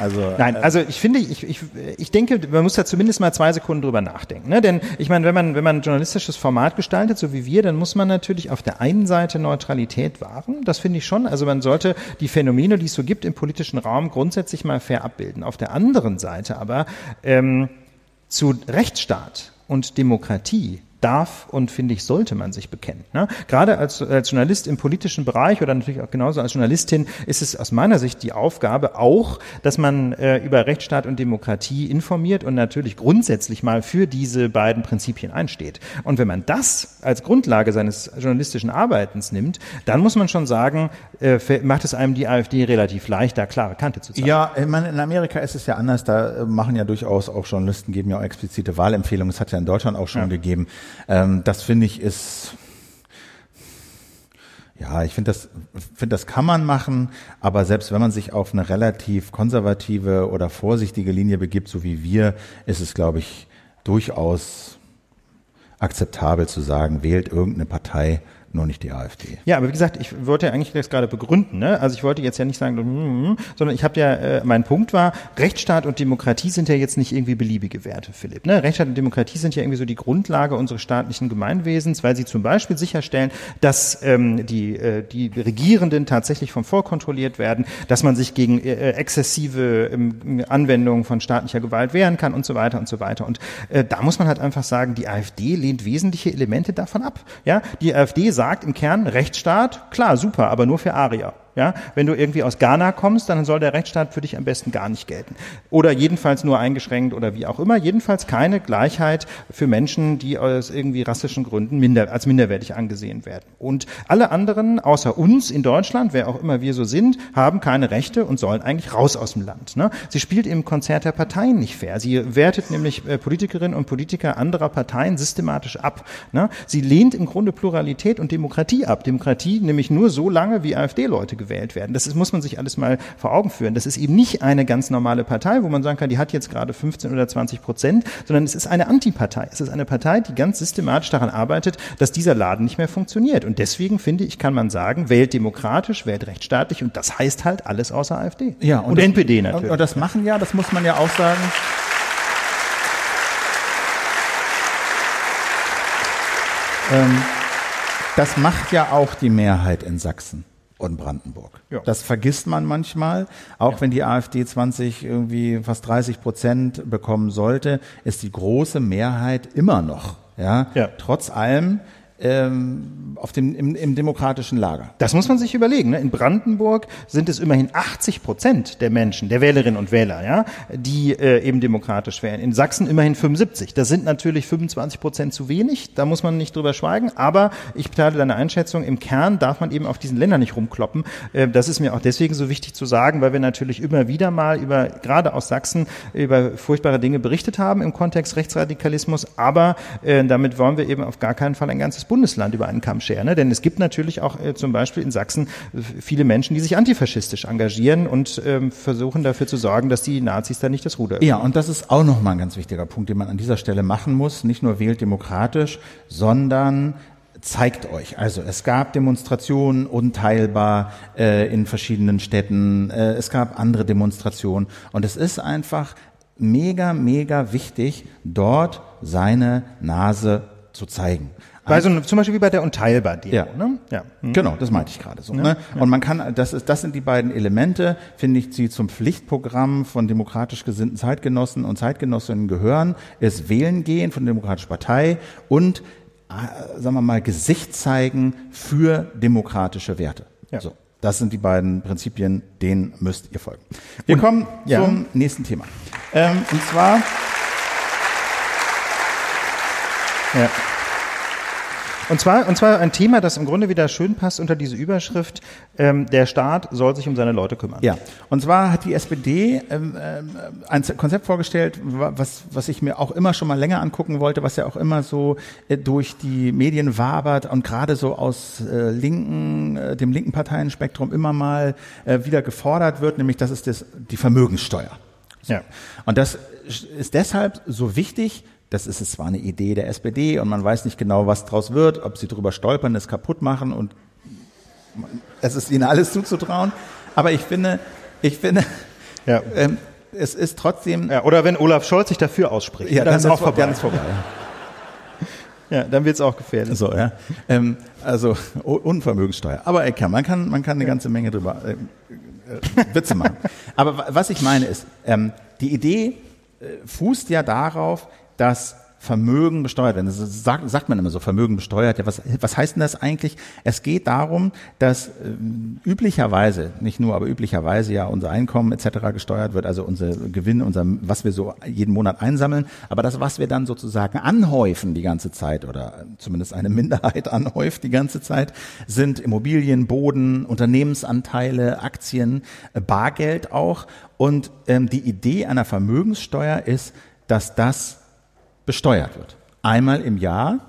Also, Nein, äh, also ich finde, ich, ich, ich denke, man muss da zumindest mal zwei Sekunden drüber nachdenken. Ne? Denn ich meine, wenn man, wenn man ein journalistisches Format gestaltet, so wie wir, dann muss man natürlich auf der einen Seite Neutralität wahren. Das finde ich schon. Also man sollte die Phänomene, die es so gibt im politischen Raum, grundsätzlich mal fair abbilden. Auf der anderen Seite aber ähm, zu Rechtsstaat und Demokratie darf und finde ich sollte man sich bekennen. Ne? Gerade als, als Journalist im politischen Bereich oder natürlich auch genauso als Journalistin ist es aus meiner Sicht die Aufgabe auch, dass man äh, über Rechtsstaat und Demokratie informiert und natürlich grundsätzlich mal für diese beiden Prinzipien einsteht. Und wenn man das als Grundlage seines journalistischen Arbeitens nimmt, dann muss man schon sagen, äh, macht es einem die AfD relativ leicht, da klare Kante zu zeigen. Ja, ich meine, in Amerika ist es ja anders. Da äh, machen ja durchaus auch Journalisten geben ja auch explizite Wahlempfehlungen. Das hat ja in Deutschland auch schon ja. gegeben. Ähm, das finde ich ist, ja, ich finde das, finde das kann man machen, aber selbst wenn man sich auf eine relativ konservative oder vorsichtige Linie begibt, so wie wir, ist es, glaube ich, durchaus akzeptabel zu sagen, wählt irgendeine Partei, nur nicht die AfD. Ja, aber wie gesagt, ich wollte ja eigentlich das gerade begründen. Ne? Also ich wollte jetzt ja nicht sagen, mm, sondern ich habe ja, äh, mein Punkt war, Rechtsstaat und Demokratie sind ja jetzt nicht irgendwie beliebige Werte, Philipp. Ne? Rechtsstaat und Demokratie sind ja irgendwie so die Grundlage unseres staatlichen Gemeinwesens, weil sie zum Beispiel sicherstellen, dass ähm, die, äh, die Regierenden tatsächlich vom Volk kontrolliert werden, dass man sich gegen äh, exzessive ähm, Anwendungen von staatlicher Gewalt wehren kann und so weiter und so weiter. Und äh, da muss man halt einfach sagen, die AfD lehnt wesentliche Elemente davon ab. Ja, die AfD sagt im Kern Rechtsstaat, klar, super, aber nur für Arier. Ja, wenn du irgendwie aus Ghana kommst, dann soll der Rechtsstaat für dich am besten gar nicht gelten. Oder jedenfalls nur eingeschränkt oder wie auch immer. Jedenfalls keine Gleichheit für Menschen, die aus irgendwie rassischen Gründen minder, als minderwertig angesehen werden. Und alle anderen, außer uns in Deutschland, wer auch immer wir so sind, haben keine Rechte und sollen eigentlich raus aus dem Land. Ne? Sie spielt im Konzert der Parteien nicht fair. Sie wertet nämlich äh, Politikerinnen und Politiker anderer Parteien systematisch ab. Ne? Sie lehnt im Grunde Pluralität und Demokratie ab. Demokratie nämlich nur so lange, wie AfD-Leute gewählt werden. Das ist, muss man sich alles mal vor Augen führen. Das ist eben nicht eine ganz normale Partei, wo man sagen kann, die hat jetzt gerade 15 oder 20 Prozent, sondern es ist eine Antipartei. Es ist eine Partei, die ganz systematisch daran arbeitet, dass dieser Laden nicht mehr funktioniert. Und deswegen finde ich, kann man sagen, wählt demokratisch, wählt rechtsstaatlich und das heißt halt alles außer AfD. Ja, und, und das, NPD natürlich. Und das machen ja, das muss man ja auch sagen. Ähm, das macht ja auch die Mehrheit in Sachsen und Brandenburg. Ja. Das vergisst man manchmal. Auch ja. wenn die AfD 20 irgendwie fast 30 Prozent bekommen sollte, ist die große Mehrheit immer noch. Ja, ja. trotz allem ähm, auf dem, im, im demokratischen Lager. Das muss man sich überlegen. Ne? In Brandenburg sind es immerhin 80 Prozent der Menschen, der Wählerinnen und Wähler, ja, die äh, eben demokratisch wählen. In Sachsen immerhin 75. Das sind natürlich 25 Prozent zu wenig. Da muss man nicht drüber schweigen. Aber ich teile deine Einschätzung. Im Kern darf man eben auf diesen Ländern nicht rumkloppen. Äh, das ist mir auch deswegen so wichtig zu sagen, weil wir natürlich immer wieder mal über, gerade aus Sachsen, über furchtbare Dinge berichtet haben im Kontext Rechtsradikalismus. Aber äh, damit wollen wir eben auf gar keinen Fall ein ganzes Bundesland über einen Kamm scheren. Ne? Denn es gibt natürlich auch äh, zum Beispiel in Sachsen äh, viele Menschen, die sich antifaschistisch engagieren und ähm, versuchen dafür zu sorgen, dass die Nazis da nicht das Ruder öffnen. Ja, und das ist auch nochmal ein ganz wichtiger Punkt, den man an dieser Stelle machen muss. Nicht nur wählt demokratisch, sondern zeigt euch. Also es gab Demonstrationen unteilbar äh, in verschiedenen Städten, äh, es gab andere Demonstrationen und es ist einfach mega, mega wichtig, dort seine Nase zu zeigen. Bei so, zum Beispiel wie bei der Unteilbar-Demo. Ja, ne? ja. Hm. genau, das meinte ich gerade so. Ja, ne? Und man kann, das ist, das sind die beiden Elemente, finde ich, die zum Pflichtprogramm von demokratisch gesinnten Zeitgenossen und Zeitgenossinnen gehören, ist Wählen gehen von der Demokratischen Partei und, äh, sagen wir mal, Gesicht zeigen für demokratische Werte. Ja. So. Das sind die beiden Prinzipien, denen müsst ihr folgen. Wir und, kommen ja. zum nächsten Thema. Ähm, und zwar. Ja. Und zwar, und zwar ein Thema, das im Grunde wieder schön passt unter diese Überschrift, ähm, der Staat soll sich um seine Leute kümmern. Ja, und zwar hat die SPD ähm, äh, ein Konzept vorgestellt, was, was ich mir auch immer schon mal länger angucken wollte, was ja auch immer so äh, durch die Medien wabert und gerade so aus äh, linken, äh, dem linken Parteienspektrum immer mal äh, wieder gefordert wird, nämlich das ist das, die Vermögenssteuer. So. Ja. Und das ist deshalb so wichtig, das ist zwar eine Idee der SPD und man weiß nicht genau, was draus wird, ob sie drüber stolpern, es kaputt machen und es ist ihnen alles zuzutrauen. Aber ich finde, ich finde, ja. ähm, es ist trotzdem. Ja, oder wenn Olaf Scholz sich dafür ausspricht, ja, dann, dann ist auch vorbei. Dann ist vorbei. Ja, dann wird's auch gefährlich. So, ja. Ähm, also Unvermögenssteuer. Aber er kann, man kann, man kann eine ganze Menge drüber äh, äh, Witze machen. Aber was ich meine ist, ähm, die Idee äh, fußt ja darauf, dass Vermögen besteuert werden. Das sagt, sagt man immer so, Vermögen besteuert. Ja, was, was heißt denn das eigentlich? Es geht darum, dass äh, üblicherweise, nicht nur, aber üblicherweise ja unser Einkommen etc. gesteuert wird, also unser Gewinn, unser, was wir so jeden Monat einsammeln, aber das, was wir dann sozusagen anhäufen die ganze Zeit oder zumindest eine Minderheit anhäuft die ganze Zeit, sind Immobilien, Boden, Unternehmensanteile, Aktien, äh, Bargeld auch. Und ähm, die Idee einer Vermögenssteuer ist, dass das besteuert wird. Einmal im Jahr,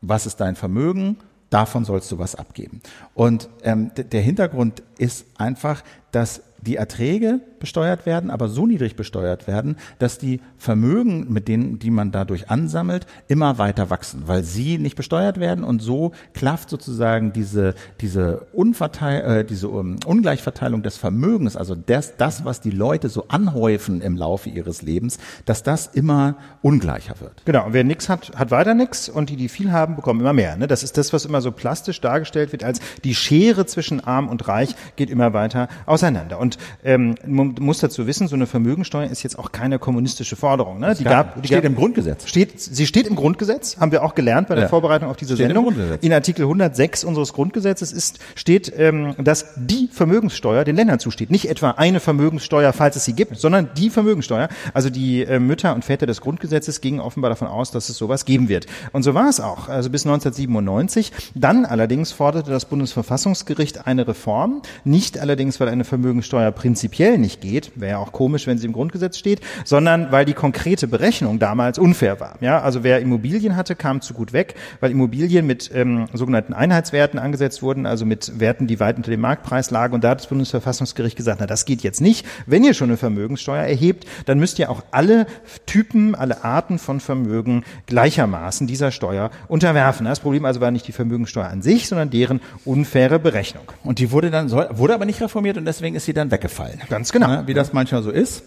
was ist dein Vermögen? Davon sollst du was abgeben. Und ähm, der Hintergrund ist einfach, dass die Erträge besteuert werden, aber so niedrig besteuert werden, dass die Vermögen, mit denen, die man dadurch ansammelt, immer weiter wachsen, weil sie nicht besteuert werden und so klafft sozusagen diese, diese, Unverteil äh, diese um, Ungleichverteilung des Vermögens, also das, das, was die Leute so anhäufen im Laufe ihres Lebens, dass das immer ungleicher wird. Genau, und wer nichts hat, hat weiter nichts und die, die viel haben, bekommen immer mehr. Ne? Das ist das, was immer so plastisch dargestellt wird, als die Schere zwischen arm und reich geht immer weiter auseinander. Und ähm, muss dazu wissen, so eine Vermögensteuer ist jetzt auch keine kommunistische Forderung. Ne? Die gab, die steht gab, im Grundgesetz. Steht, sie steht im Grundgesetz, haben wir auch gelernt bei der ja. Vorbereitung auf diese steht Sendung. In Artikel 106 unseres Grundgesetzes ist, steht, ähm, dass die Vermögenssteuer den Ländern zusteht. Nicht etwa eine Vermögenssteuer, falls es sie gibt, sondern die Vermögenssteuer. Also die äh, Mütter und Väter des Grundgesetzes gingen offenbar davon aus, dass es sowas geben wird. Und so war es auch. Also bis 1997. Dann allerdings forderte das Bundesverfassungsgericht eine Reform. Nicht allerdings, weil eine Vermögenssteuer prinzipiell nicht geht, wäre ja auch komisch, wenn sie im Grundgesetz steht, sondern weil die konkrete Berechnung damals unfair war. Ja, also wer Immobilien hatte, kam zu gut weg, weil Immobilien mit ähm, sogenannten Einheitswerten angesetzt wurden, also mit Werten, die weit unter dem Marktpreis lagen. Und da hat das Bundesverfassungsgericht gesagt, na, das geht jetzt nicht. Wenn ihr schon eine Vermögenssteuer erhebt, dann müsst ihr auch alle Typen, alle Arten von Vermögen gleichermaßen dieser Steuer unterwerfen. Das Problem also war nicht die Vermögenssteuer an sich, sondern deren unfaire Berechnung. Und die wurde dann, wurde aber nicht reformiert und deswegen ist sie dann weggefallen. Ganz genau. Ne, wie das manchmal so ist.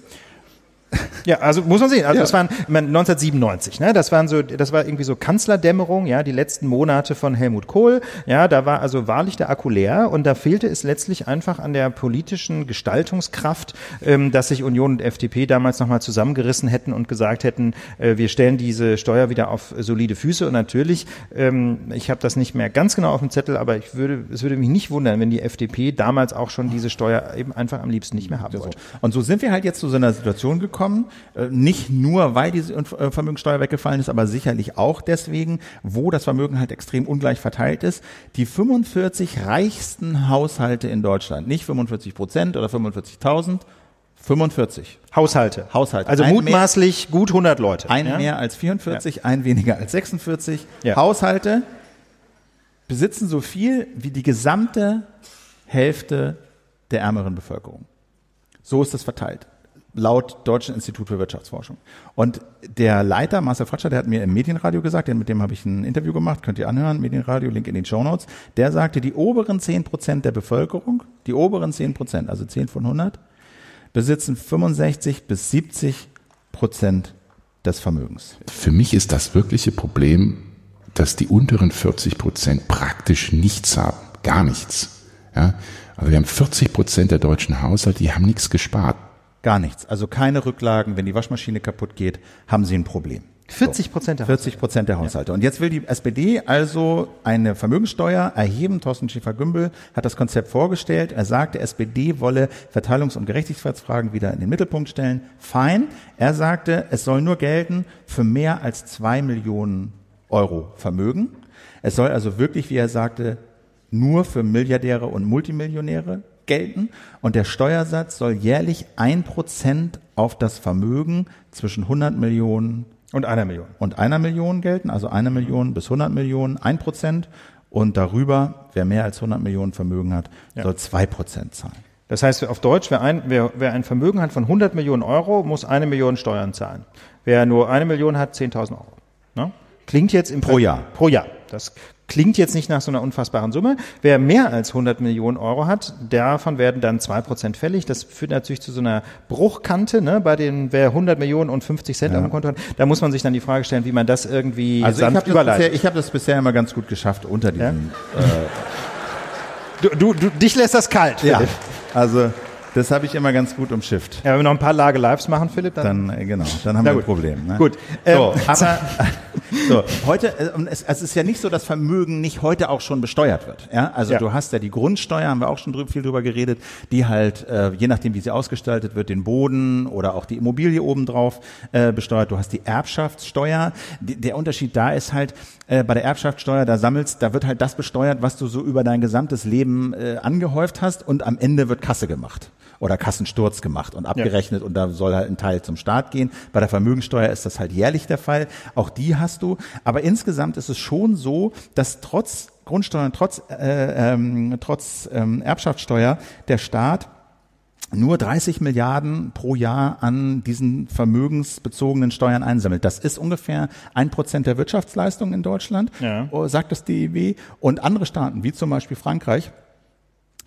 Ja, also muss man sehen. Also Ja. das waren ich meine, 1997, ne? Das waren so, das war irgendwie so Kanzlerdämmerung, ja, die letzten Monate von Helmut Kohl. Ja, da war also wahrlich der Akku leer und da fehlte es letztlich einfach an der politischen Gestaltungskraft, ähm, dass sich Union und FDP damals nochmal zusammengerissen hätten und gesagt hätten, äh, wir stellen diese Steuer wieder auf solide Füße. Und natürlich, ähm, ich habe das nicht mehr ganz genau auf dem Zettel, aber ich würde, es würde mich nicht wundern, wenn die FDP damals auch schon diese Steuer eben einfach am liebsten nicht mehr haben wollte. Und so sind wir halt jetzt zu so einer Situation gekommen, äh, nicht nur, weil diese äh, Vermögensteuer weggefallen ist, aber sicherlich auch deswegen, wo das Vermögen halt extrem ungleich verteilt ist. Die 45 reichsten Haushalte in Deutschland, nicht 45 Prozent oder 45.000, 45 Haushalte. Haushalte. Also Ein mutmaßlich gut 100 Leute. Ein ja? mehr als 44, ein weniger als 46 Ja. Haushalte besitzen so viel wie die gesamte Hälfte der ärmeren Bevölkerung. So ist das verteilt. Laut Deutschen Institut für Wirtschaftsforschung. Und der Leiter, Marcel Fratscher, der hat mir im Medienradio gesagt, mit dem habe ich ein Interview gemacht, könnt ihr anhören, Medienradio, Link in den Shownotes. Der sagte, die oberen 10 Prozent der Bevölkerung, die oberen 10 Prozent, also 10 von 100, besitzen 65 bis 70 Prozent des Vermögens. Für mich ist das wirkliche Problem, dass die unteren 40 Prozent praktisch nichts haben. Gar nichts. Ja? Also wir haben 40 Prozent der deutschen Haushalte, die haben nichts gespart. Gar nichts. Also keine Rücklagen. Wenn die Waschmaschine kaputt geht, haben sie ein Problem. 40 Prozent der 40 Prozent der Haushalte. Und jetzt will die SPD also eine Vermögensteuer erheben. Thorsten Schäfer-Gümbel hat das Konzept vorgestellt. Er sagte, SPD wolle Verteilungs- und Gerechtigkeitsfragen wieder in den Mittelpunkt stellen. Fein. Er sagte, es soll nur gelten für mehr als zwei Millionen Euro Vermögen. Es soll also wirklich, wie er sagte, nur für Milliardäre und Multimillionäre gelten. Und der Steuersatz soll jährlich ein Prozent auf das Vermögen zwischen 100 Millionen Und einer Million. und einer Million gelten, also eine Million bis 100 Millionen, ein Prozent. Und darüber, wer mehr als 100 Millionen Vermögen hat, Ja. soll zwei Prozent zahlen. Das heißt, auf Deutsch, wer ein, wer, wer ein Vermögen hat von 100 Millionen Euro, muss eine Million Steuern zahlen. Wer nur eine Million hat, 10.000 Euro. Ne? Klingt jetzt im Pro Jahr. Pro Jahr. Das klingt jetzt nicht nach so einer unfassbaren Summe. Wer mehr als 100 Millionen Euro hat, davon werden dann zwei Prozent fällig. Das führt natürlich zu so einer Bruchkante, ne? bei den, wer 100 Millionen und 50 Cent Ja. auf dem Konto hat. Da muss man sich dann die Frage stellen, wie man das irgendwie Also ich sanft habe das, überleitet. bisher- ich hab das bisher immer ganz gut geschafft unter diesem. Du, du, du, dich lässt das kalt. Ja, also das habe ich immer ganz gut umschifft. Ja, wenn wir noch ein paar Lage Lives machen, Philipp, dann, Dann, äh, genau, dann haben Na wir gut. ein Problem. Ne? Gut. So, Ähm, aber so, heute, äh, es, es ist ja nicht so, dass Vermögen nicht heute auch schon besteuert wird. Ja? Also Ja. du hast ja die Grundsteuer, haben wir auch schon drü viel drüber geredet, die halt, äh, je nachdem wie sie ausgestaltet wird, den Boden oder auch die Immobilie obendrauf äh, besteuert. Du hast die Erbschaftssteuer. Die, der Unterschied da ist halt, äh, bei der Erbschaftssteuer, da sammelst, da wird halt das besteuert, was du so über dein gesamtes Leben äh, angehäuft hast und am Ende wird Kasse gemacht oder Kassensturz gemacht und abgerechnet und da soll halt ein Teil zum Staat gehen. Bei der Vermögensteuer ist das halt jährlich der Fall. Auch die hast du. Aber insgesamt ist es schon so, dass trotz Grundsteuer, trotz, äh, ähm, trotz ähm, Erbschaftssteuer der Staat nur 30 Milliarden pro Jahr an diesen vermögensbezogenen Steuern einsammelt. Das ist ungefähr ein Prozent der Wirtschaftsleistung in Deutschland, Ja. oh, sagt das DIW. Und andere Staaten, wie zum Beispiel Frankreich,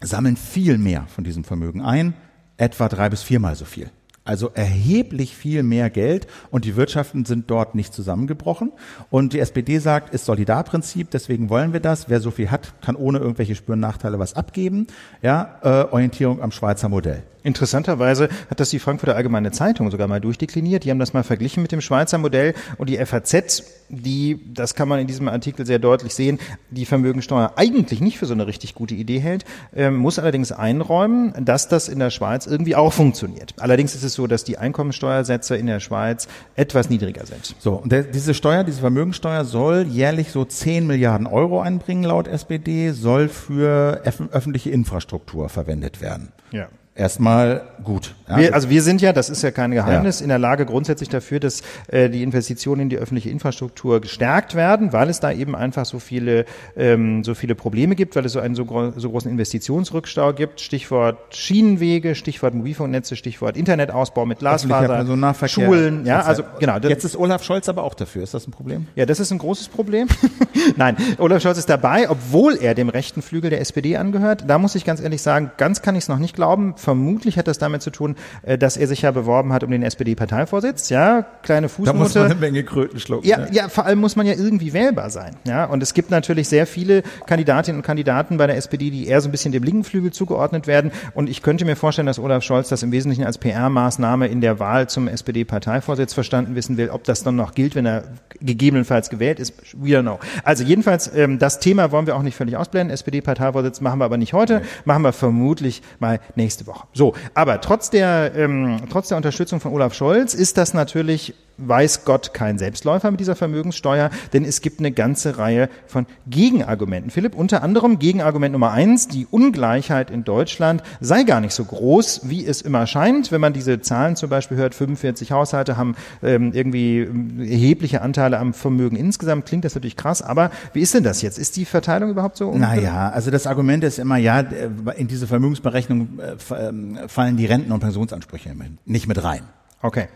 sammeln viel mehr von diesem Vermögen ein, etwa drei bis viermal so viel. Also erheblich viel mehr Geld und die Wirtschaften sind dort nicht zusammengebrochen. Und die SPD sagt, ist Solidarprinzip, deswegen wollen wir das. Wer so viel hat, kann ohne irgendwelche Spüren Nachteile was abgeben. Ja, äh, Orientierung am Schweizer Modell. Interessanterweise hat das die Frankfurter Allgemeine Zeitung sogar mal durchdekliniert. Die haben das mal verglichen mit dem Schweizer Modell und die FAZ, die, das kann man in diesem Artikel sehr deutlich sehen, die Vermögensteuer eigentlich nicht für so eine richtig gute Idee hält, ähm, muss allerdings einräumen, dass das in der Schweiz irgendwie auch funktioniert. Allerdings ist es so, dass die Einkommensteuersätze in der Schweiz etwas niedriger sind. So, und der, diese Steuer, diese Vermögensteuer soll jährlich so 10 Milliarden Euro einbringen laut SPD, soll für öff- öffentliche Infrastruktur verwendet werden. Ja. Erstmal gut. Ja, Wir, also wir sind ja, das ist ja kein Geheimnis, in der Lage grundsätzlich dafür, dass äh, die Investitionen in die öffentliche Infrastruktur gestärkt werden, weil es da eben einfach so viele, ähm, so viele Probleme gibt, weil es so einen so, gro so großen Investitionsrückstau gibt. Stichwort Schienenwege, Stichwort Mobilfunknetze, Stichwort Internetausbau mit Glasfaser, Personennahverkehr. Schulen, ja, also genau. Jetzt ist Olaf Scholz aber auch dafür. Ist das ein Problem? ja, das ist ein großes Problem. Nein, Olaf Scholz ist dabei, obwohl er dem rechten Flügel der SPD angehört. Da muss ich ganz ehrlich sagen, ganz kann ich es noch nicht glauben. Vermutlich hat das damit zu tun, äh, dass er sich ja beworben hat um den SPD-Parteivorsitz. Ja, kleine Fußnote. Da muss man eine Menge Kröten schlucken. Ja, ne? ja, vor allem muss man ja irgendwie wählbar sein. Ja, und es gibt natürlich sehr viele Kandidatinnen und Kandidaten bei der SPD, die eher so ein bisschen dem linken Flügel zugeordnet werden. Und ich könnte mir vorstellen, dass Olaf Scholz das im Wesentlichen als PR-Maßnahme in der Wahl zum SPD-Parteivorsitz verstanden wissen will. Ob das dann noch gilt, wenn er gegebenenfalls gewählt ist, we don't know. Also jedenfalls, ähm, das Thema wollen wir auch nicht völlig ausblenden. SPD-Parteivorsitz machen wir aber nicht heute, machen wir vermutlich mal nächste Woche. So, aber trotz der, ähm, trotz der Unterstützung von Olaf Scholz ist das natürlich weiß Gott kein Selbstläufer mit dieser Vermögenssteuer, denn es gibt eine ganze Reihe von Gegenargumenten. Philipp, unter anderem Gegenargument Nummer eins, die Ungleichheit in Deutschland sei gar nicht so groß, wie es immer scheint. Wenn man diese Zahlen zum Beispiel hört, 45 Haushalte haben ähm, irgendwie ähm, erhebliche Anteile am Vermögen insgesamt, klingt das natürlich krass, aber wie ist denn das jetzt? Ist die Verteilung überhaupt so? Naja, also das Argument ist immer, ja, in diese Vermögensberechnung äh, fallen die Renten- und Pensionsansprüche nicht mit rein. Okay.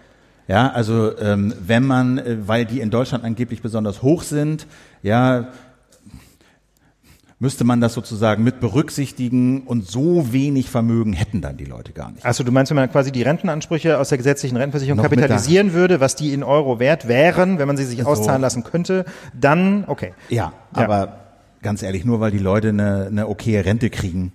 Ja, also ähm, wenn man, äh, weil die in Deutschland angeblich besonders hoch sind, ja, müsste man das sozusagen mit berücksichtigen und so wenig Vermögen hätten dann die Leute gar nicht. Also du meinst, wenn man quasi die Rentenansprüche aus der gesetzlichen Rentenversicherung Noch kapitalisieren würde, was die in Euro wert wären, wenn man sie sich so. auszahlen lassen könnte, dann okay. Ja, ja, aber ganz ehrlich, nur weil die Leute eine, eine okaye Rente kriegen,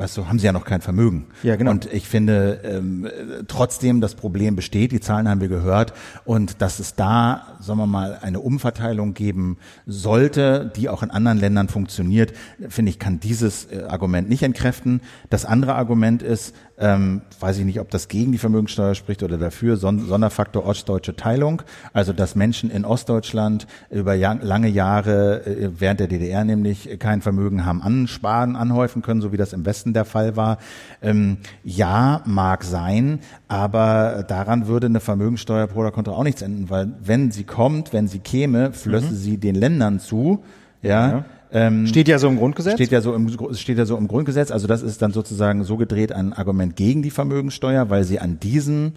weißt du, haben sie ja noch kein Vermögen. Ja, genau. Und ich finde ähm, trotzdem, das Problem besteht, die Zahlen haben wir gehört, und dass es da, sagen wir mal, eine Umverteilung geben sollte, die auch in anderen Ländern funktioniert, finde ich, kann dieses äh, Argument nicht entkräften. Das andere Argument ist, ähm, weiß ich nicht, ob das gegen die Vermögenssteuer spricht oder dafür, Son Sonderfaktor ostdeutsche Teilung, also dass Menschen in Ostdeutschland über lange Jahre, äh, während der DDR nämlich, kein Vermögen haben ansparen, anhäufen können, so wie das im Westen der Fall war. Ähm, ja, mag sein, aber daran würde eine Vermögenssteuer pro oder contra auch nichts enden, weil wenn sie kommt, wenn sie käme, flösse mhm. sie den Ländern zu, ja, ja ähm, steht ja so im Grundgesetz. Steht ja so im, steht ja so im Grundgesetz. Also das ist dann sozusagen so gedreht ein Argument gegen die Vermögensteuer, weil sie an diesen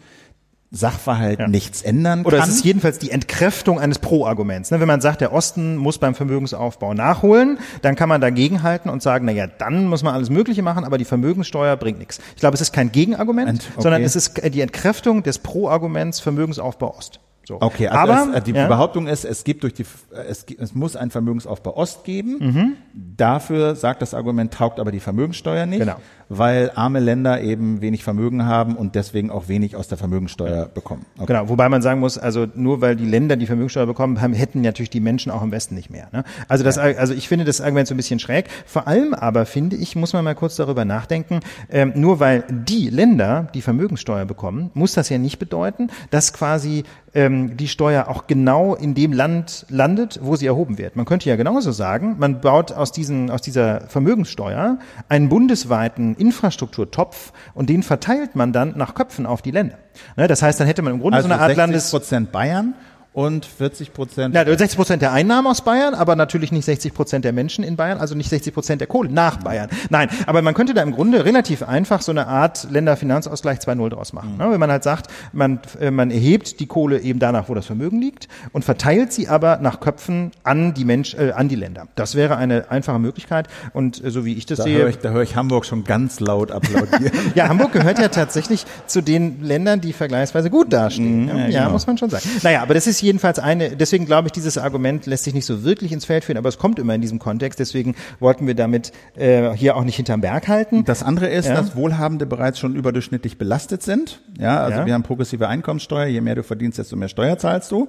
Sachverhalt ja. nichts ändern kann. Oder es ist jedenfalls die Entkräftung eines Pro-Arguments. Ne? Wenn man sagt, der Osten muss beim Vermögensaufbau nachholen, dann kann man dagegenhalten und sagen, na ja, dann muss man alles Mögliche machen, aber die Vermögenssteuer bringt nichts. Ich glaube, es ist kein Gegenargument, okay. sondern es ist die Entkräftung des Pro-Arguments Vermögensaufbau Ost. So. Okay, also aber es, die ja. Behauptung ist, es gibt durch die, es, es muss einen Vermögensaufbau Ost geben. Mhm. Dafür sagt das Argument, taugt aber die Vermögenssteuer nicht. Genau weil arme Länder eben wenig Vermögen haben und deswegen auch wenig aus der Vermögenssteuer bekommen. Okay. Genau, wobei man sagen muss, also nur weil die Länder die Vermögenssteuer bekommen, haben, hätten natürlich die Menschen auch im Westen nicht mehr. Ne? Also das, ja. also ich finde das Argument so ein bisschen schräg. Vor allem aber finde ich, muss man mal kurz darüber nachdenken, ähm, nur weil die Länder die Vermögenssteuer bekommen, muss das ja nicht bedeuten, dass quasi ähm, die Steuer auch genau in dem Land landet, wo sie erhoben wird. Man könnte ja genauso sagen, man baut aus, diesen, aus dieser Vermögenssteuer einen bundesweiten Infrastrukturtopf und den verteilt man dann nach Köpfen auf die Länder. Ne, das heißt, dann hätte man im Grunde also so eine Art Landes... Prozent Bayern und 40 Prozent. Ja, 60 Prozent der Einnahmen aus Bayern, aber natürlich nicht 60 Prozent der Menschen in Bayern, also nicht 60 Prozent der Kohle nach Bayern. Nein, aber man könnte da im Grunde relativ einfach so eine Art Länderfinanzausgleich 2.0 draus machen. Mhm. Wenn man halt sagt, man, äh, man erhebt die Kohle eben danach, wo das Vermögen liegt und verteilt sie aber nach Köpfen an die Mensch, äh, an die Länder. Das wäre eine einfache Möglichkeit und äh, so wie ich das da sehe. Höre ich, da höre ich Hamburg schon ganz laut applaudieren. ja, Hamburg gehört ja tatsächlich zu den Ländern, die vergleichsweise gut dastehen. Mhm, ja, ja genau. muss man schon sagen. Naja, aber das ist jedenfalls eine, deswegen glaube ich, dieses Argument lässt sich nicht so wirklich ins Feld führen, aber es kommt immer in diesem Kontext. Deswegen wollten wir damit äh, hier auch nicht hinterm Berg halten. Das andere ist, ja. dass Wohlhabende bereits schon überdurchschnittlich belastet sind. Ja, also ja. wir haben progressive Einkommenssteuer. Je mehr du verdienst, desto mehr Steuer zahlst du.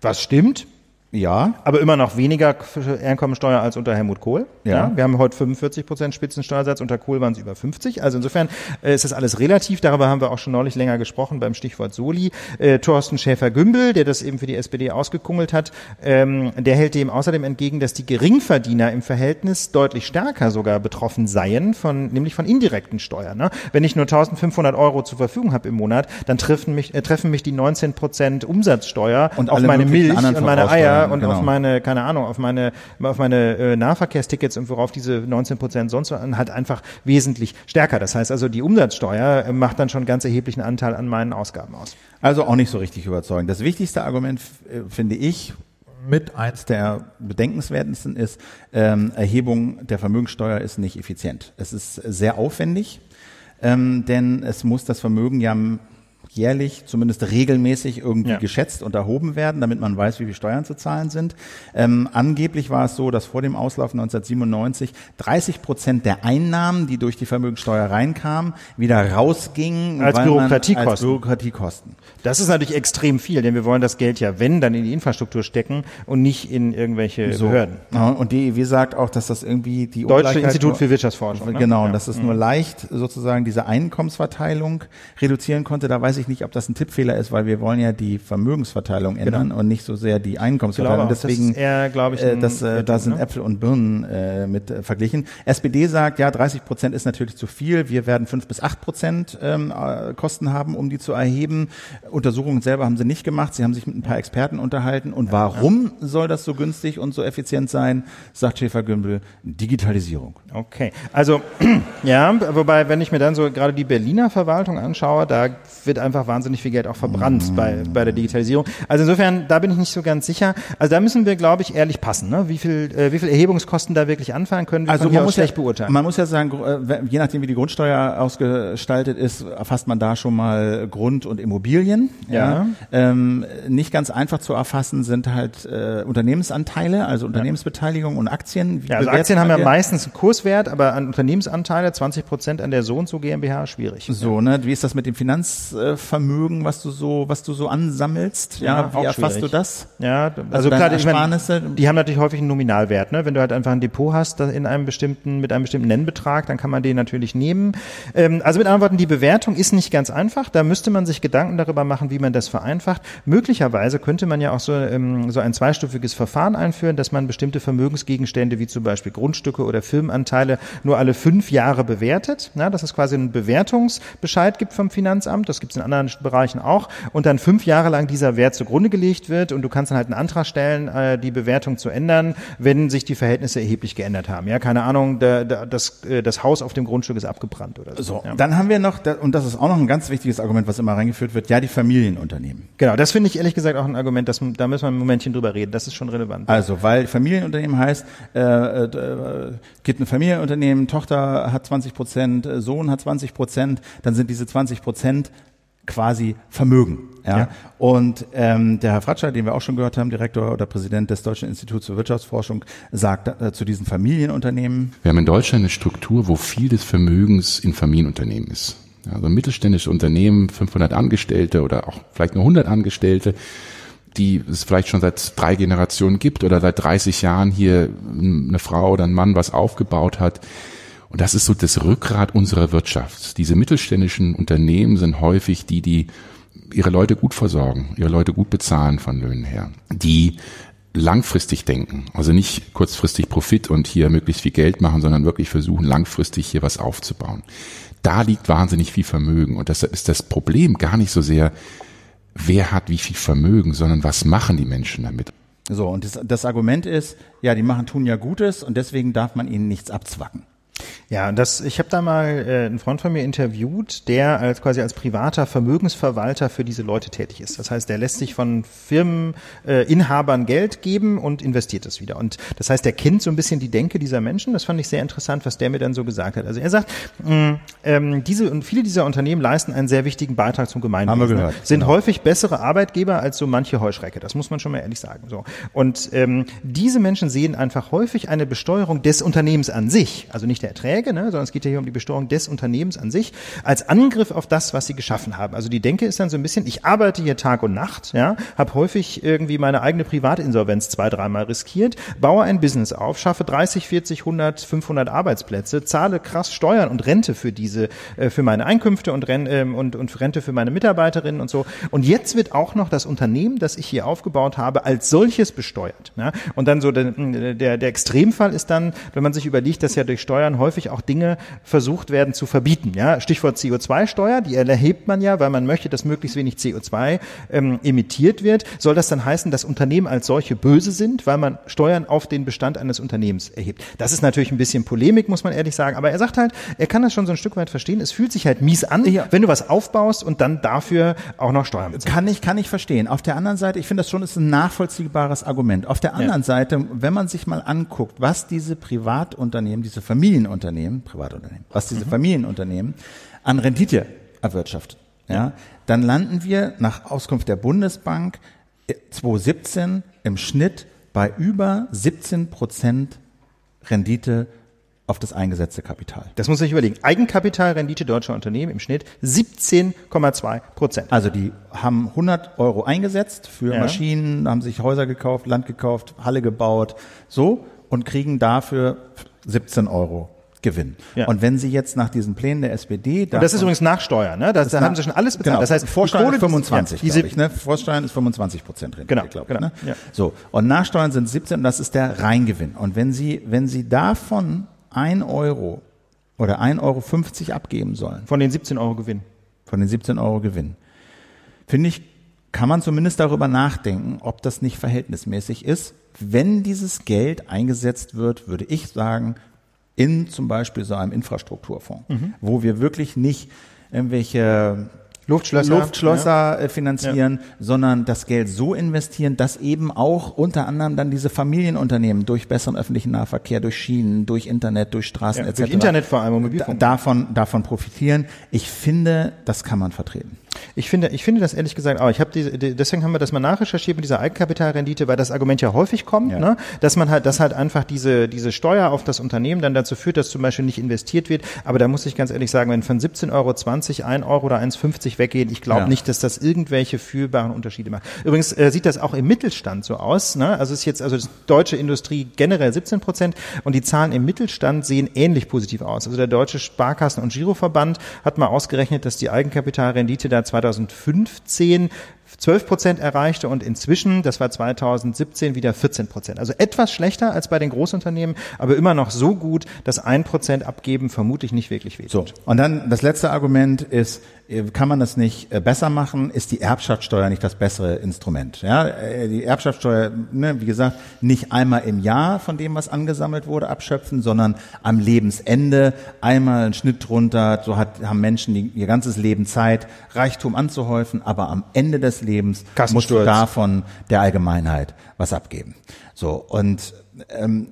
Was stimmt? Ja. Aber immer noch weniger Einkommensteuer als unter Helmut Kohl. Ja. ja. Wir haben heute 45 Prozent Spitzensteuersatz, unter Kohl waren es über 50. Also insofern äh, ist das alles relativ. Darüber haben wir auch schon neulich länger gesprochen beim Stichwort Soli. Äh, Thorsten Schäfer-Gümbel, der das eben für die SPD ausgekungelt hat, ähm, der hält dem außerdem entgegen, dass die Geringverdiener im Verhältnis deutlich stärker sogar betroffen seien, von, nämlich von indirekten Steuern. Ne? Wenn ich nur 1500 Euro zur Verfügung habe im Monat, dann treffen mich, äh, treffen mich die 19 Prozent Umsatzsteuer und auf meine Milch und meine Eier und genau. auf meine, keine Ahnung, auf meine, auf meine äh, Nahverkehrstickets und worauf diese 19 Prozent sonst halt einfach wesentlich stärker. Das heißt also, die Umsatzsteuer äh, macht dann schon ganz erheblichen Anteil an meinen Ausgaben aus. Also auch nicht so richtig überzeugend. Das wichtigste Argument äh, finde ich, mit eins der bedenkenswertesten ist, ähm, Erhebung der Vermögenssteuer ist nicht effizient. Es ist sehr aufwendig, ähm, denn es muss das Vermögen ja jährlich, zumindest regelmäßig irgendwie ja. geschätzt und erhoben werden, damit man weiß, wie viel Steuern zu zahlen sind. Ähm, angeblich war es so, dass vor dem Auslauf 1997 30 Prozent der Einnahmen, die durch die Vermögenssteuer reinkamen, wieder rausgingen als Bürokratiekosten. als Bürokratiekosten. Das ist natürlich extrem viel, denn wir wollen das Geld ja, wenn, dann in die Infrastruktur stecken und nicht in irgendwelche so. Behörden. und die EW sagt auch, dass das irgendwie die Deutsche Institut für Wirtschaftsforschung. Ne? Genau, ja. und dass es mhm. nur leicht sozusagen diese Einkommensverteilung reduzieren konnte. Da weiß ich nicht, ob das ein Tippfehler ist, weil wir wollen ja die Vermögensverteilung genau. ändern genau. und nicht so sehr die Einkommensverteilung. Glaube, Deswegen, das ist eher, glaube ich, äh, das, äh, da sind ne? Äpfel und Birnen äh, mit äh, verglichen. SPD sagt, ja, 30 Prozent ist natürlich zu viel. Wir werden fünf bis acht Prozent ähm, äh, Kosten haben, um die zu erheben. Untersuchungen selber haben sie nicht gemacht. Sie haben sich mit ein paar Experten unterhalten. Und warum soll das so günstig und so effizient sein, sagt Schäfer-Gümbel, Digitalisierung. Okay, also ja, wobei, wenn ich mir dann so gerade die Berliner Verwaltung anschaue, da wird einfach wahnsinnig viel Geld auch verbrannt mm. bei, bei der Digitalisierung. Also insofern, da bin ich nicht so ganz sicher. Also da müssen wir, glaube ich, ehrlich passen. Ne? Wie viel, äh, wie viel Erhebungskosten da wirklich anfallen können, wir also man muss schlecht ja, beurteilen. Man muss ja sagen, äh, je nachdem, wie die Grundsteuer ausgestaltet ist, erfasst man da schon mal Grund und Immobilien. Ja. ja. Ähm, nicht ganz einfach zu erfassen sind halt äh, Unternehmensanteile, also Unternehmensbeteiligung und Aktien. Wie ja, also Aktien haben ja meistens einen Kurswert, aber an Unternehmensanteile 20 Prozent an der so und so GmbH schwierig. So, ne? Wie ist das mit dem Finanzvermögen, was du so, was du so ansammelst? Ja, ja wie erfasst schwierig. du das? Ja, also, also klar, ich meine, die haben natürlich häufig einen Nominalwert. Ne? Wenn du halt einfach ein Depot hast in einem bestimmten, mit einem bestimmten Nennbetrag, dann kann man den natürlich nehmen. Ähm, also mit anderen Worten, die Bewertung ist nicht ganz einfach. Da müsste man sich Gedanken darüber machen, wie man das vereinfacht. Möglicherweise könnte man ja auch so, ähm, so ein zweistufiges Verfahren einführen, dass man bestimmte Vermögensgegenstände wie zum Beispiel Grundstücke oder Firmenanteile nur alle fünf Jahre bewertet. Ja, dass es quasi einen Bewertungsbescheid gibt vom Finanzamt. Das gibt es in anderen Bereichen auch. Und dann fünf Jahre lang dieser Wert zugrunde gelegt wird und du kannst dann halt einen Antrag stellen, äh, die Bewertung zu ändern, wenn sich die Verhältnisse erheblich geändert haben. Ja, keine Ahnung, der, der, das, äh, das Haus auf dem Grundstück ist abgebrannt oder so. so ja. Dann haben wir noch, und das ist auch noch ein ganz wichtiges Argument, was immer reingeführt wird, ja, die Familienunternehmen. Genau, das finde ich ehrlich gesagt auch ein Argument, das, da müssen wir ein Momentchen drüber reden. Das ist schon relevant. Also, weil Familienunternehmen heißt, äh, äh, gibt ein Familienunternehmen, Tochter hat 20 Prozent, Sohn hat 20 Prozent, dann sind diese 20 Prozent quasi Vermögen. Ja? ja. Und ähm, der Herr Fratscher, den wir auch schon gehört haben, Direktor oder Präsident des Deutschen Instituts für Wirtschaftsforschung, sagt äh, zu diesen Familienunternehmen. Wir haben in Deutschland eine Struktur, wo viel des Vermögens in Familienunternehmen ist. Also ein mittelständisches Unternehmen, 500 Angestellte oder auch vielleicht nur 100 Angestellte, die es vielleicht schon seit drei Generationen gibt oder seit 30 Jahren hier eine Frau oder ein Mann was aufgebaut hat und das ist so das Rückgrat unserer Wirtschaft. Diese mittelständischen Unternehmen sind häufig die, die ihre Leute gut versorgen, ihre Leute gut bezahlen von Löhnen her, die langfristig denken, also nicht kurzfristig Profit und hier möglichst viel Geld machen, sondern wirklich versuchen, langfristig hier was aufzubauen. Da liegt wahnsinnig viel Vermögen und deshalb ist das Problem gar nicht so sehr, wer hat wie viel Vermögen, sondern was machen die Menschen damit. So, und das, das Argument ist, ja, die machen, tun ja Gutes und deswegen darf man ihnen nichts abzwacken. Ja, das, ich habe da mal äh, einen Freund von mir interviewt, der als quasi als privater Vermögensverwalter für diese Leute tätig ist. Das heißt, der lässt sich von Firmeninhabern äh, Geld geben und investiert es wieder. Und das heißt, der kennt so ein bisschen die Denke dieser Menschen. Das fand ich sehr interessant, was der mir dann so gesagt hat. Also er sagt, mh, ähm, diese und viele dieser Unternehmen leisten einen sehr wichtigen Beitrag zum Gemeinwesen. Haben wir gehört. Sind genau. häufig bessere Arbeitgeber als so manche Heuschrecke. Das muss man schon mal ehrlich sagen. So und ähm, diese Menschen sehen einfach häufig eine Besteuerung des Unternehmens an sich, also nicht der Erträge, ne, sondern es geht ja hier um die Besteuerung des Unternehmens an sich, als Angriff auf das, was sie geschaffen haben. Also die Denke ist dann so ein bisschen, ich arbeite hier Tag und Nacht, ja, habe häufig irgendwie meine eigene Privatinsolvenz zwei, dreimal riskiert, baue ein Business auf, schaffe 30, 40, 100, 500 Arbeitsplätze, zahle krass Steuern und Rente für diese, äh, für meine Einkünfte und, ähm, und, und Rente für meine Mitarbeiterinnen und so. Und jetzt wird auch noch das Unternehmen, das ich hier aufgebaut habe, als solches besteuert. Ja? Und dann so der, der, der Extremfall ist dann, wenn man sich überlegt, dass ja durch Steuern Steuern häufig auch Dinge versucht werden zu verbieten. Ja, Stichwort CO2-Steuer, die erhebt man ja, weil man möchte, dass möglichst wenig CO2 ähm, emittiert wird. Soll das dann heißen, dass Unternehmen als solche böse sind, weil man Steuern auf den Bestand eines Unternehmens erhebt? Das ist natürlich ein bisschen Polemik, muss man ehrlich sagen. Aber er sagt halt, er kann das schon so ein Stück weit verstehen. Es fühlt sich halt mies an, ja. wenn du was aufbaust und dann dafür auch noch Steuern bezahlst. Kann ich, kann ich verstehen. Auf der anderen Seite, ich finde das schon ist ein nachvollziehbares Argument. Auf der anderen ja. Seite, wenn man sich mal anguckt, was diese Privatunternehmen, diese Familienunternehmen, Privatunternehmen, was diese mhm. Familienunternehmen an Rendite erwirtschaften, ja, dann landen wir nach Auskunft der Bundesbank 2017 äh, im Schnitt bei über 17 Prozent Rendite auf das eingesetzte Kapital. Das muss ich überlegen. Eigenkapitalrendite deutscher Unternehmen im Schnitt 17,2 Prozent. Also die haben 100 Euro eingesetzt für ja. Maschinen, haben sich Häuser gekauft, Land gekauft, Halle gebaut, so und kriegen dafür 17 Euro Gewinn. Ja. Und wenn Sie jetzt nach diesen Plänen der SPD, und das ist übrigens nach Steuern, ne? Das, da haben Sie schon alles bezahlt. Genau. Das heißt, Vorsteuern ist 25, ja, ich, ne? Vorsteuern ist 25 Prozent Rendite, genau, glaube ich. Genau. Ne? Ja. So und Nachsteuern sind 17 und das ist der Reingewinn. Und wenn Sie wenn Sie davon ein Euro oder 1,50 Euro abgeben sollen. Von den 17 Euro Gewinn. Von den 17 Euro Gewinn. Finde ich, kann man zumindest darüber nachdenken, ob das nicht verhältnismäßig ist. Wenn dieses Geld eingesetzt wird, würde ich sagen, in zum Beispiel so einem Infrastrukturfonds, mhm. wo wir wirklich nicht irgendwelche Luftschlösser, Luftschlösser ja. Äh, finanzieren, ja. sondern das Geld so investieren, dass eben auch unter anderem dann diese Familienunternehmen durch besseren öffentlichen Nahverkehr, durch Schienen, durch Internet, durch Straßen ja, etc. Durch Internet vor allem und Mobilfunk. Davon, davon profitieren. Ich finde, das kann man vertreten. Ich finde, ich finde das ehrlich gesagt auch. Ich habe diese, deswegen haben wir das mal nachrecherchiert mit dieser Eigenkapitalrendite, weil das Argument ja häufig kommt, ja. ne, dass man halt, dass halt einfach diese diese Steuer auf das Unternehmen dann dazu führt, dass zum Beispiel nicht investiert wird. Aber da muss ich ganz ehrlich sagen, wenn von 17,20 Euro 1 Euro oder 1,50 weggehen, ich glaube ja. nicht, dass das irgendwelche fühlbaren Unterschiede macht. Übrigens äh, sieht das auch im Mittelstand so aus. Ne? Also ist jetzt also die deutsche Industrie generell 17 Prozent und die Zahlen im Mittelstand sehen ähnlich positiv aus. Also der deutsche Sparkassen- und Giroverband hat mal ausgerechnet, dass die Eigenkapitalrendite da 2015 12 Prozent erreichte und inzwischen, das war 2017, wieder 14 Prozent. Also etwas schlechter als bei den Großunternehmen, aber immer noch so gut, dass ein Prozent abgeben vermutlich nicht wirklich wehtut. So. Und dann das letzte Argument ist, kann man das nicht äh, besser machen? Ist die Erbschaftssteuer nicht das bessere Instrument? Ja, äh, die Erbschaftssteuer, ne, wie gesagt, nicht einmal im Jahr von dem, was angesammelt wurde, abschöpfen, sondern am Lebensende einmal einen Schnitt drunter. So hat, haben Menschen die, ihr ganzes Leben Zeit, Reichtum anzuhäufen, aber am Ende des Lebens muss davon der Allgemeinheit was abgeben. So und ähm,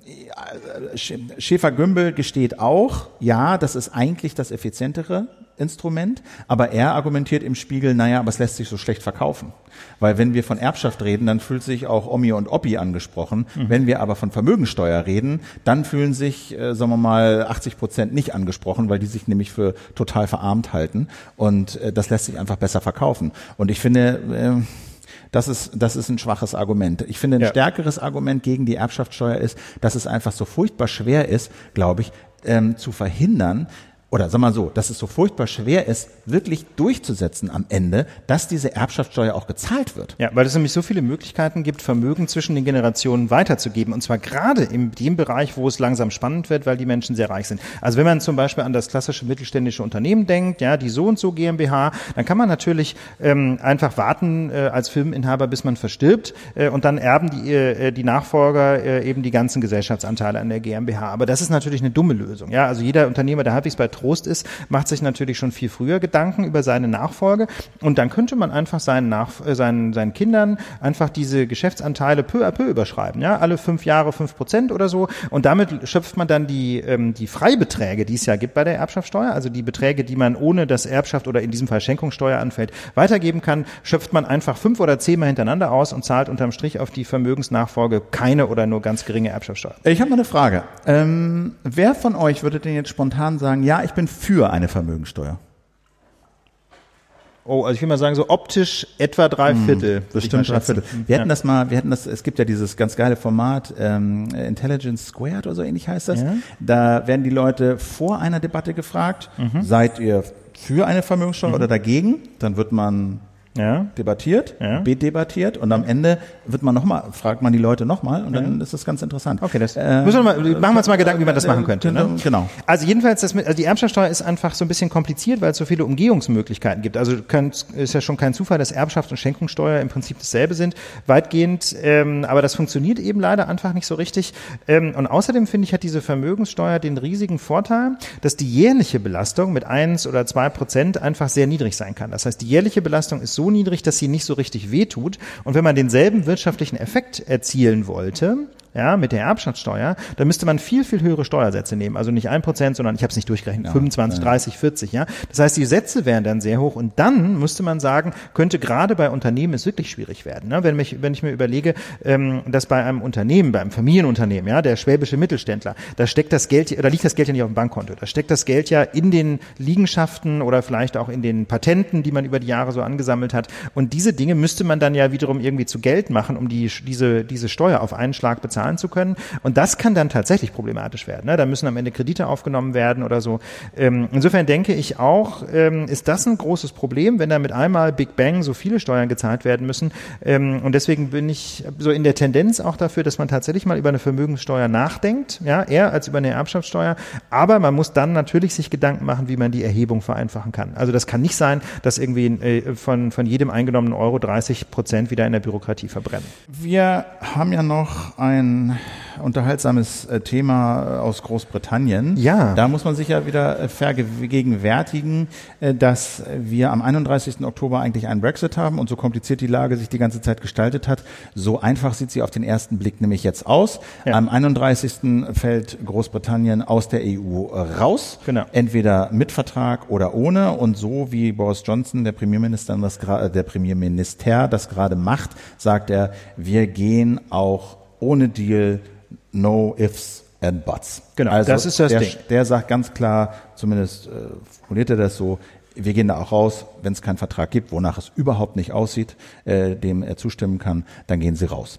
Schäfer-Gümbel gesteht auch, ja, das ist eigentlich das effizientere Instrument, aber er argumentiert im Spiegel, naja, aber es lässt sich so schlecht verkaufen. Weil wenn wir von Erbschaft reden, dann fühlt sich auch Omi und Oppi angesprochen. Mhm. Wenn wir aber von Vermögensteuer reden, dann fühlen sich, äh, sagen wir mal, 80 Prozent nicht angesprochen, weil die sich nämlich für total verarmt halten. Und äh, das lässt sich einfach besser verkaufen. Und ich finde, äh, das ist, das ist ein schwaches Argument. Ich finde, ein ja. stärkeres Argument gegen die Erbschaftssteuer ist, dass es einfach so furchtbar schwer ist, glaube ich, ähm, zu verhindern, oder sag mal so, dass es so furchtbar schwer ist, wirklich durchzusetzen am Ende, dass diese Erbschaftssteuer auch gezahlt wird. Ja, weil es nämlich so viele Möglichkeiten gibt, Vermögen zwischen den Generationen weiterzugeben. Und zwar gerade in dem Bereich, wo es langsam spannend wird, weil die Menschen sehr reich sind. Also wenn man zum Beispiel an das klassische mittelständische Unternehmen denkt, ja, die so und so GmbH, dann kann man natürlich ähm, einfach warten äh, als Firmeninhaber, bis man verstirbt äh, und dann erben die, äh, die Nachfolger äh, eben die ganzen Gesellschaftsanteile an der GmbH. Aber das ist natürlich eine dumme Lösung. Ja, also jeder Unternehmer, der halbwegs bei Trost ist, macht sich natürlich schon viel früher Gedanken über seine Nachfolge und dann könnte man einfach seinen, Nach äh, seinen, seinen Kindern einfach diese Geschäftsanteile peu à peu überschreiben, ja, alle fünf Jahre fünf Prozent oder so und damit schöpft man dann die, ähm, die Freibeträge, die es ja gibt bei der Erbschaftssteuer, also die Beträge, die man ohne dass Erbschaft oder in diesem Fall Schenkungssteuer anfällt, weitergeben kann, schöpft man einfach fünf oder zehnmal hintereinander aus und zahlt unterm Strich auf die Vermögensnachfolge keine oder nur ganz geringe Erbschaftssteuer. Ich habe mal eine Frage. Ähm, wer von euch würde denn jetzt spontan sagen, ja, bin für eine Vermögensteuer. Oh, also ich will mal sagen, so optisch etwa drei hm, Viertel. Das stimmt, drei Viertel. Wir ja. hatten das mal, wir hatten das, es gibt ja dieses ganz geile Format, ähm, Intelligence Squared oder so ähnlich heißt das. Ja. Da werden die Leute vor einer Debatte gefragt, mhm. seid ihr für eine Vermögenssteuer mhm. oder dagegen? Dann wird man ja. debattiert, ja. debattiert und am Ende wird man noch mal, fragt man die Leute nochmal und dann ist das ganz interessant. Okay, das äh, müssen wir mal, machen wir uns mal Gedanken, wie man das machen könnte. Ne? Genau. Also jedenfalls, das mit, also die Erbschaftssteuer ist einfach so ein bisschen kompliziert, weil es so viele Umgehungsmöglichkeiten gibt. Also könnt, ist ja schon kein Zufall, dass Erbschafts- und Schenkungssteuer im Prinzip dasselbe sind, weitgehend. Ähm, aber das funktioniert eben leider einfach nicht so richtig. Ähm, und außerdem finde ich, hat diese Vermögenssteuer den riesigen Vorteil, dass die jährliche Belastung mit eins oder zwei Prozent einfach sehr niedrig sein kann. Das heißt, die jährliche Belastung ist so niedrig, dass sie nicht so richtig wehtut. Und wenn man denselben wirtschaftlichen Effekt erzielen wollte, ja, mit der Erbschaftssteuer, dann müsste man viel, viel höhere Steuersätze nehmen. Also nicht ein Prozent, sondern ich habe es nicht durchgerechnet, ja, 25, ja. 30, 40, ja. Das heißt, die Sätze wären dann sehr hoch und dann müsste man sagen, könnte gerade bei Unternehmen es wirklich schwierig werden. Ne? Wenn, mich, wenn ich mir überlege, ähm, dass bei einem Unternehmen, bei einem Familienunternehmen, ja, der schwäbische Mittelständler, da steckt das Geld, oder liegt das Geld ja nicht auf dem Bankkonto, da steckt das Geld ja in den Liegenschaften oder vielleicht auch in den Patenten, die man über die Jahre so angesammelt hat. Und diese Dinge müsste man dann ja wiederum irgendwie zu Geld machen, um die, diese, diese Steuer auf einen Schlag bezahlen zahlen zu können. Und das kann dann tatsächlich problematisch werden. Ne? Da müssen am Ende Kredite aufgenommen werden oder so. Ähm, insofern denke ich auch, ähm, ist das ein großes Problem, wenn da mit einmal Big Bang so viele Steuern gezahlt werden müssen. Ähm, und deswegen bin ich so in der Tendenz auch dafür, dass man tatsächlich mal über eine Vermögenssteuer nachdenkt, ja, eher als über eine Erbschaftssteuer. Aber man muss dann natürlich sich Gedanken machen, wie man die Erhebung vereinfachen kann. Also das kann nicht sein, dass irgendwie äh, von, von jedem eingenommenen Euro 30 Prozent wieder in der Bürokratie verbrennen. Wir haben ja noch ein ein unterhaltsames äh, Thema äh, aus Großbritannien. Ja. Da muss man sich ja wieder äh, vergegenwärtigen, dass wir am 31. Oktober eigentlich einen Brexit haben und so kompliziert die Lage sich die ganze Zeit gestaltet hat, so einfach sieht sie auf den ersten Blick nämlich jetzt aus. Ja. Am 31. fällt Großbritannien aus der EU raus. Genau. Entweder mit Vertrag oder ohne und so wie Boris Johnson, der Premierminister, das, der Premierminister das gerade macht, sagt er, wir gehen auch ohne Deal, no ifs and buts. Genau, also das ist das der, Ding. Der sagt ganz klar, zumindest äh, formuliert er das so, wir gehen da auch raus, wenn es keinen Vertrag gibt, wonach es überhaupt nicht aussieht, äh, dem er zustimmen kann, dann gehen sie raus.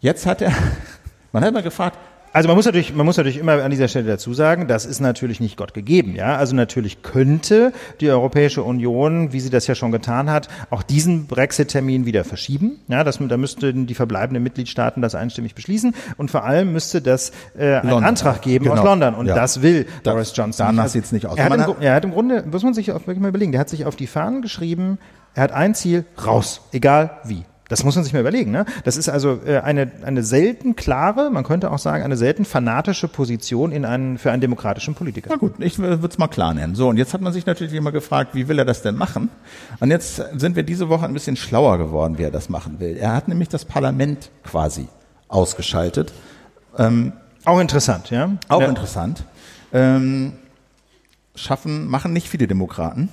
Jetzt hat er, man hat mal gefragt, also man muss natürlich, man muss natürlich immer an dieser Stelle dazu sagen, das ist natürlich nicht Gott gegeben, ja. Also natürlich könnte die Europäische Union, wie sie das ja schon getan hat, auch diesen Brexit-Termin wieder verschieben. Ja, das, da müssten die verbleibenden Mitgliedstaaten das einstimmig beschließen und vor allem müsste das äh, einen London. Antrag geben genau. aus London und ja. das will das, Boris Johnson. Danach also, sieht's nicht aus. Er hat, im, er hat im Grunde, muss man sich auch wirklich mal überlegen, der hat sich auf die Fahnen geschrieben, er hat ein Ziel, raus, egal wie. Das muss man sich mal überlegen. Ne? Das ist also äh, eine, eine selten klare, man könnte auch sagen, eine selten fanatische Position in einen, für einen demokratischen Politiker. Na gut, ich würde es mal klar nennen. So, und jetzt hat man sich natürlich immer gefragt, wie will er das denn machen? Und jetzt sind wir diese Woche ein bisschen schlauer geworden, wie er das machen will. Er hat nämlich das Parlament quasi ausgeschaltet. Ähm, auch interessant, ja? Auch ja. interessant. Ähm, schaffen, machen nicht viele Demokraten.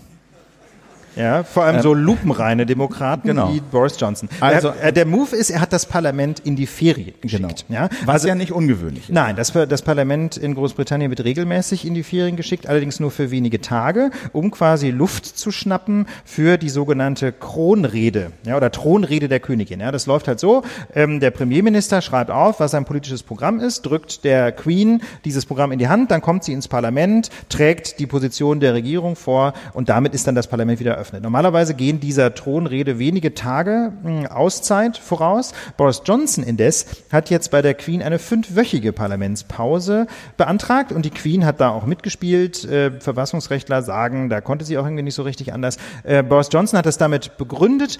Ja, vor allem ähm, so lupenreine Demokraten genau. wie Boris Johnson. Also er, der Move ist, er hat das Parlament in die Ferien geschickt. Genau. Ja? Was also, ja nicht ungewöhnlich ist. Nein, das, das Parlament in Großbritannien wird regelmäßig in die Ferien geschickt, allerdings nur für wenige Tage, um quasi Luft zu schnappen für die sogenannte Kronrede ja, oder Thronrede der Königin. Ja, das läuft halt so, ähm, der Premierminister schreibt auf, was sein politisches Programm ist, drückt der Queen dieses Programm in die Hand, dann kommt sie ins Parlament, trägt die Position der Regierung vor und damit ist dann das Parlament wieder eröffnet. Normalerweise gehen dieser Thronrede wenige Tage hm, Auszeit voraus. Boris Johnson indes hat jetzt bei der Queen eine fünfwöchige Parlamentspause beantragt und die Queen hat da auch mitgespielt. Äh, Verfassungsrechtler sagen, da konnte sie auch irgendwie nicht so richtig anders. Äh, Boris Johnson hat das damit begründet,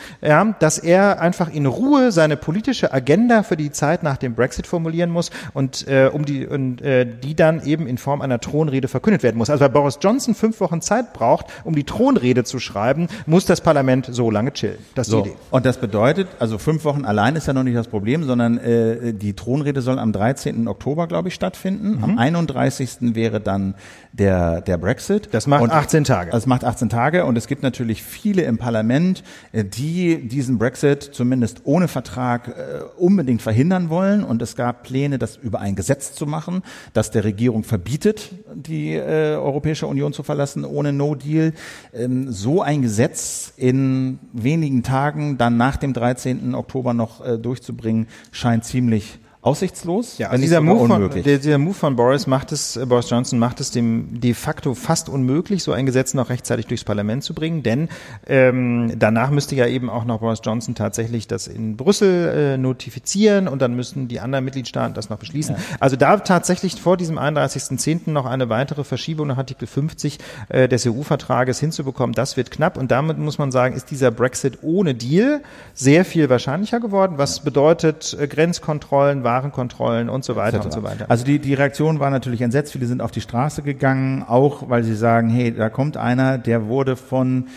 dass er einfach in Ruhe seine politische Agenda für die Zeit nach dem Brexit formulieren muss und äh, um die und die dann eben in Form einer Thronrede verkündet werden muss. Also weil Boris Johnson fünf Wochen Zeit braucht, um die Thronrede zu schreiben, bleiben, muss das Parlament so lange chillen. Das ist so. die Idee. Und das bedeutet, also fünf Wochen allein ist ja noch nicht das Problem, sondern äh, die Thronrede soll am 13. Oktober, glaube ich, stattfinden. Mhm. Am 31. wäre dann der, der Brexit. Das macht und 18 Tage. Das macht 18 Tage und es gibt natürlich viele im Parlament, äh, die diesen Brexit zumindest ohne Vertrag äh, unbedingt verhindern wollen. Und es gab Pläne, das über ein Gesetz zu machen, das der Regierung verbietet, die äh, Europäische Union zu verlassen ohne No Deal. Ähm, so ein Gesetz in wenigen Tagen dann nach dem 13. Oktober noch äh, durchzubringen, scheint ziemlich aussichtslos, ja, also dieser Move, von, der, dieser Move von Boris macht es, äh, Boris Johnson macht es dem de facto fast unmöglich, so ein Gesetz noch rechtzeitig durchs Parlament zu bringen, denn ähm, danach müsste ja eben auch noch Boris Johnson tatsächlich das in Brüssel äh, notifizieren und dann müssten die anderen Mitgliedstaaten das noch beschließen. Ja. Also da tatsächlich vor diesem 31.10. noch eine weitere Verschiebung nach Artikel 50 äh, des EU-Vertrages hinzubekommen, das wird knapp und damit muss man sagen, ist dieser Brexit ohne Deal sehr viel wahrscheinlicher geworden, was bedeutet äh, Grenzkontrollen, Warenkontrollen und so weiter und so weiter. Also die, die Reaktion war natürlich entsetzt. Viele sind auf die Straße gegangen, auch weil sie sagen, hey, da kommt einer, der wurde von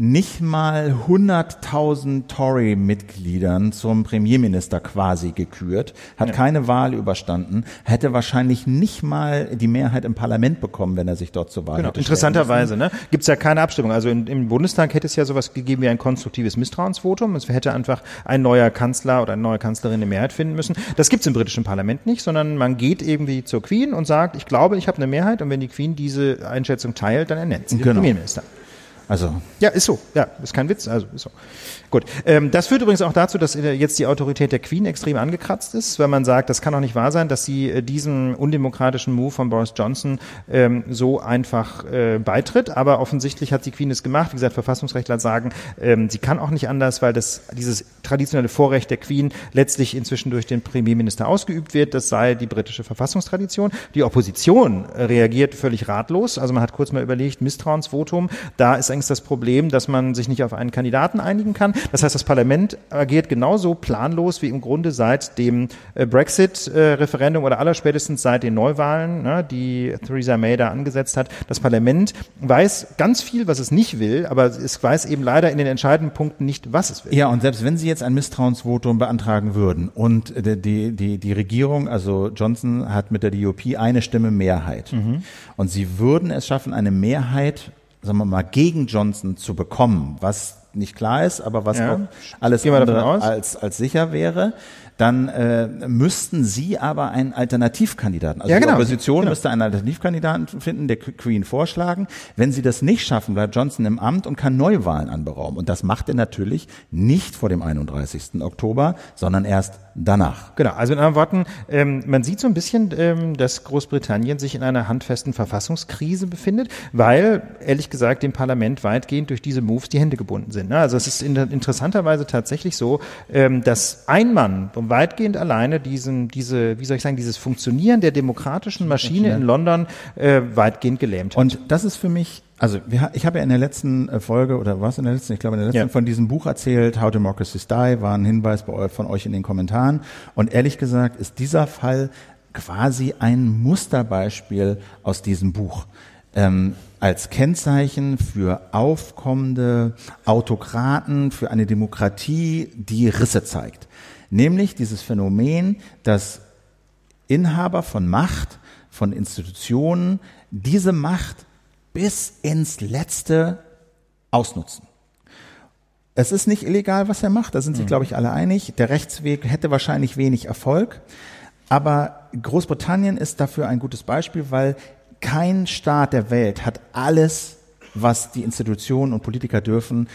nicht mal 100.000 Tory-Mitgliedern zum Premierminister quasi gekürt, hat ja. keine Wahl überstanden, hätte wahrscheinlich nicht mal die Mehrheit im Parlament bekommen, wenn er sich dort zur Wahl genau. hätte Interessanterweise ne, gibt es ja keine Abstimmung. Also in, im Bundestag hätte es ja sowas gegeben wie ein konstruktives Misstrauensvotum. Es hätte einfach ein neuer Kanzler oder eine neue Kanzlerin eine Mehrheit finden müssen. Das gibt es im britischen Parlament nicht, sondern man geht irgendwie zur Queen und sagt, ich glaube, ich habe eine Mehrheit und wenn die Queen diese Einschätzung teilt, dann ernennt sie den genau. Premierminister. Also. Ja, ist so. Ja, ist kein Witz. Also, ist so. Gut. Ähm, das führt übrigens auch dazu, dass jetzt die Autorität der Queen extrem angekratzt ist, weil man sagt, das kann doch nicht wahr sein, dass sie äh, diesem undemokratischen Move von Boris Johnson ähm, so einfach äh, beitritt. Aber offensichtlich hat die Queen es gemacht. Wie gesagt, Verfassungsrechtler sagen, ähm, sie kann auch nicht anders, weil das, dieses traditionelle Vorrecht der Queen letztlich inzwischen durch den Premierminister ausgeübt wird. Das sei die britische Verfassungstradition. Die Opposition äh, reagiert völlig ratlos. Also man hat kurz mal überlegt, Misstrauensvotum. Da ist eigentlich das Problem, dass man sich nicht auf einen Kandidaten einigen kann. Das heißt, das Parlament agiert genauso planlos wie im Grunde seit dem äh, Brexit-Referendum oder allerspätestens seit den Neuwahlen, ne, die Theresa May da angesetzt hat. Das Parlament weiß ganz viel, was es nicht will, aber es weiß eben leider in den entscheidenden Punkten nicht, was es will. Ja, und selbst wenn Sie jetzt ein Misstrauensvotum beantragen würden und die, die, die Regierung, also Johnson hat mit der DUP eine Stimme Mehrheit mhm. und Sie würden es schaffen, eine Mehrheit sagen wir mal, gegen Johnson zu bekommen, was nicht klar ist, aber was ja. auch alles andere als, als sicher wäre, dann äh, müssten Sie aber einen Alternativkandidaten, also ja, genau. die Opposition genau. müsste einen Alternativkandidaten finden, der Queen vorschlagen. Wenn Sie das nicht schaffen, bleibt Johnson im Amt und kann Neuwahlen anberaumen. Und das macht er natürlich nicht vor dem 31. Oktober, sondern erst danach. Genau, also in anderen Worten, ähm, man sieht so ein bisschen, ähm, dass Großbritannien sich in einer handfesten Verfassungskrise befindet, weil, ehrlich gesagt, dem Parlament weitgehend durch diese Moves die Hände gebunden sind. Ne? Also es ist in, interessanterweise tatsächlich so, ähm, dass ein Mann weitgehend alleine diesen, diese, wie soll ich sagen, dieses Funktionieren der demokratischen Maschine in London äh, weitgehend gelähmt hat. Und das ist für mich also wir, ich habe ja in der letzten äh, Folge oder was in der letzten, ich glaube in der letzten ja. von diesem Buch erzählt, How Democracies Die, war ein Hinweis bei von euch in den Kommentaren. Und ehrlich gesagt ist dieser Fall quasi ein Musterbeispiel aus diesem Buch. Ähm, als Kennzeichen für aufkommende Autokraten, für eine Demokratie, die Risse zeigt. Nämlich dieses Phänomen, dass Inhaber von Macht, von Institutionen diese Macht bis ins Letzte ausnutzen. Es ist nicht illegal, was er macht, da sind sich, mhm. glaube ich, alle einig. Der Rechtsweg hätte wahrscheinlich wenig Erfolg. Aber Großbritannien ist dafür ein gutes Beispiel, weil kein Staat der Welt hat alles, was die Institutionen und Politiker dürfen,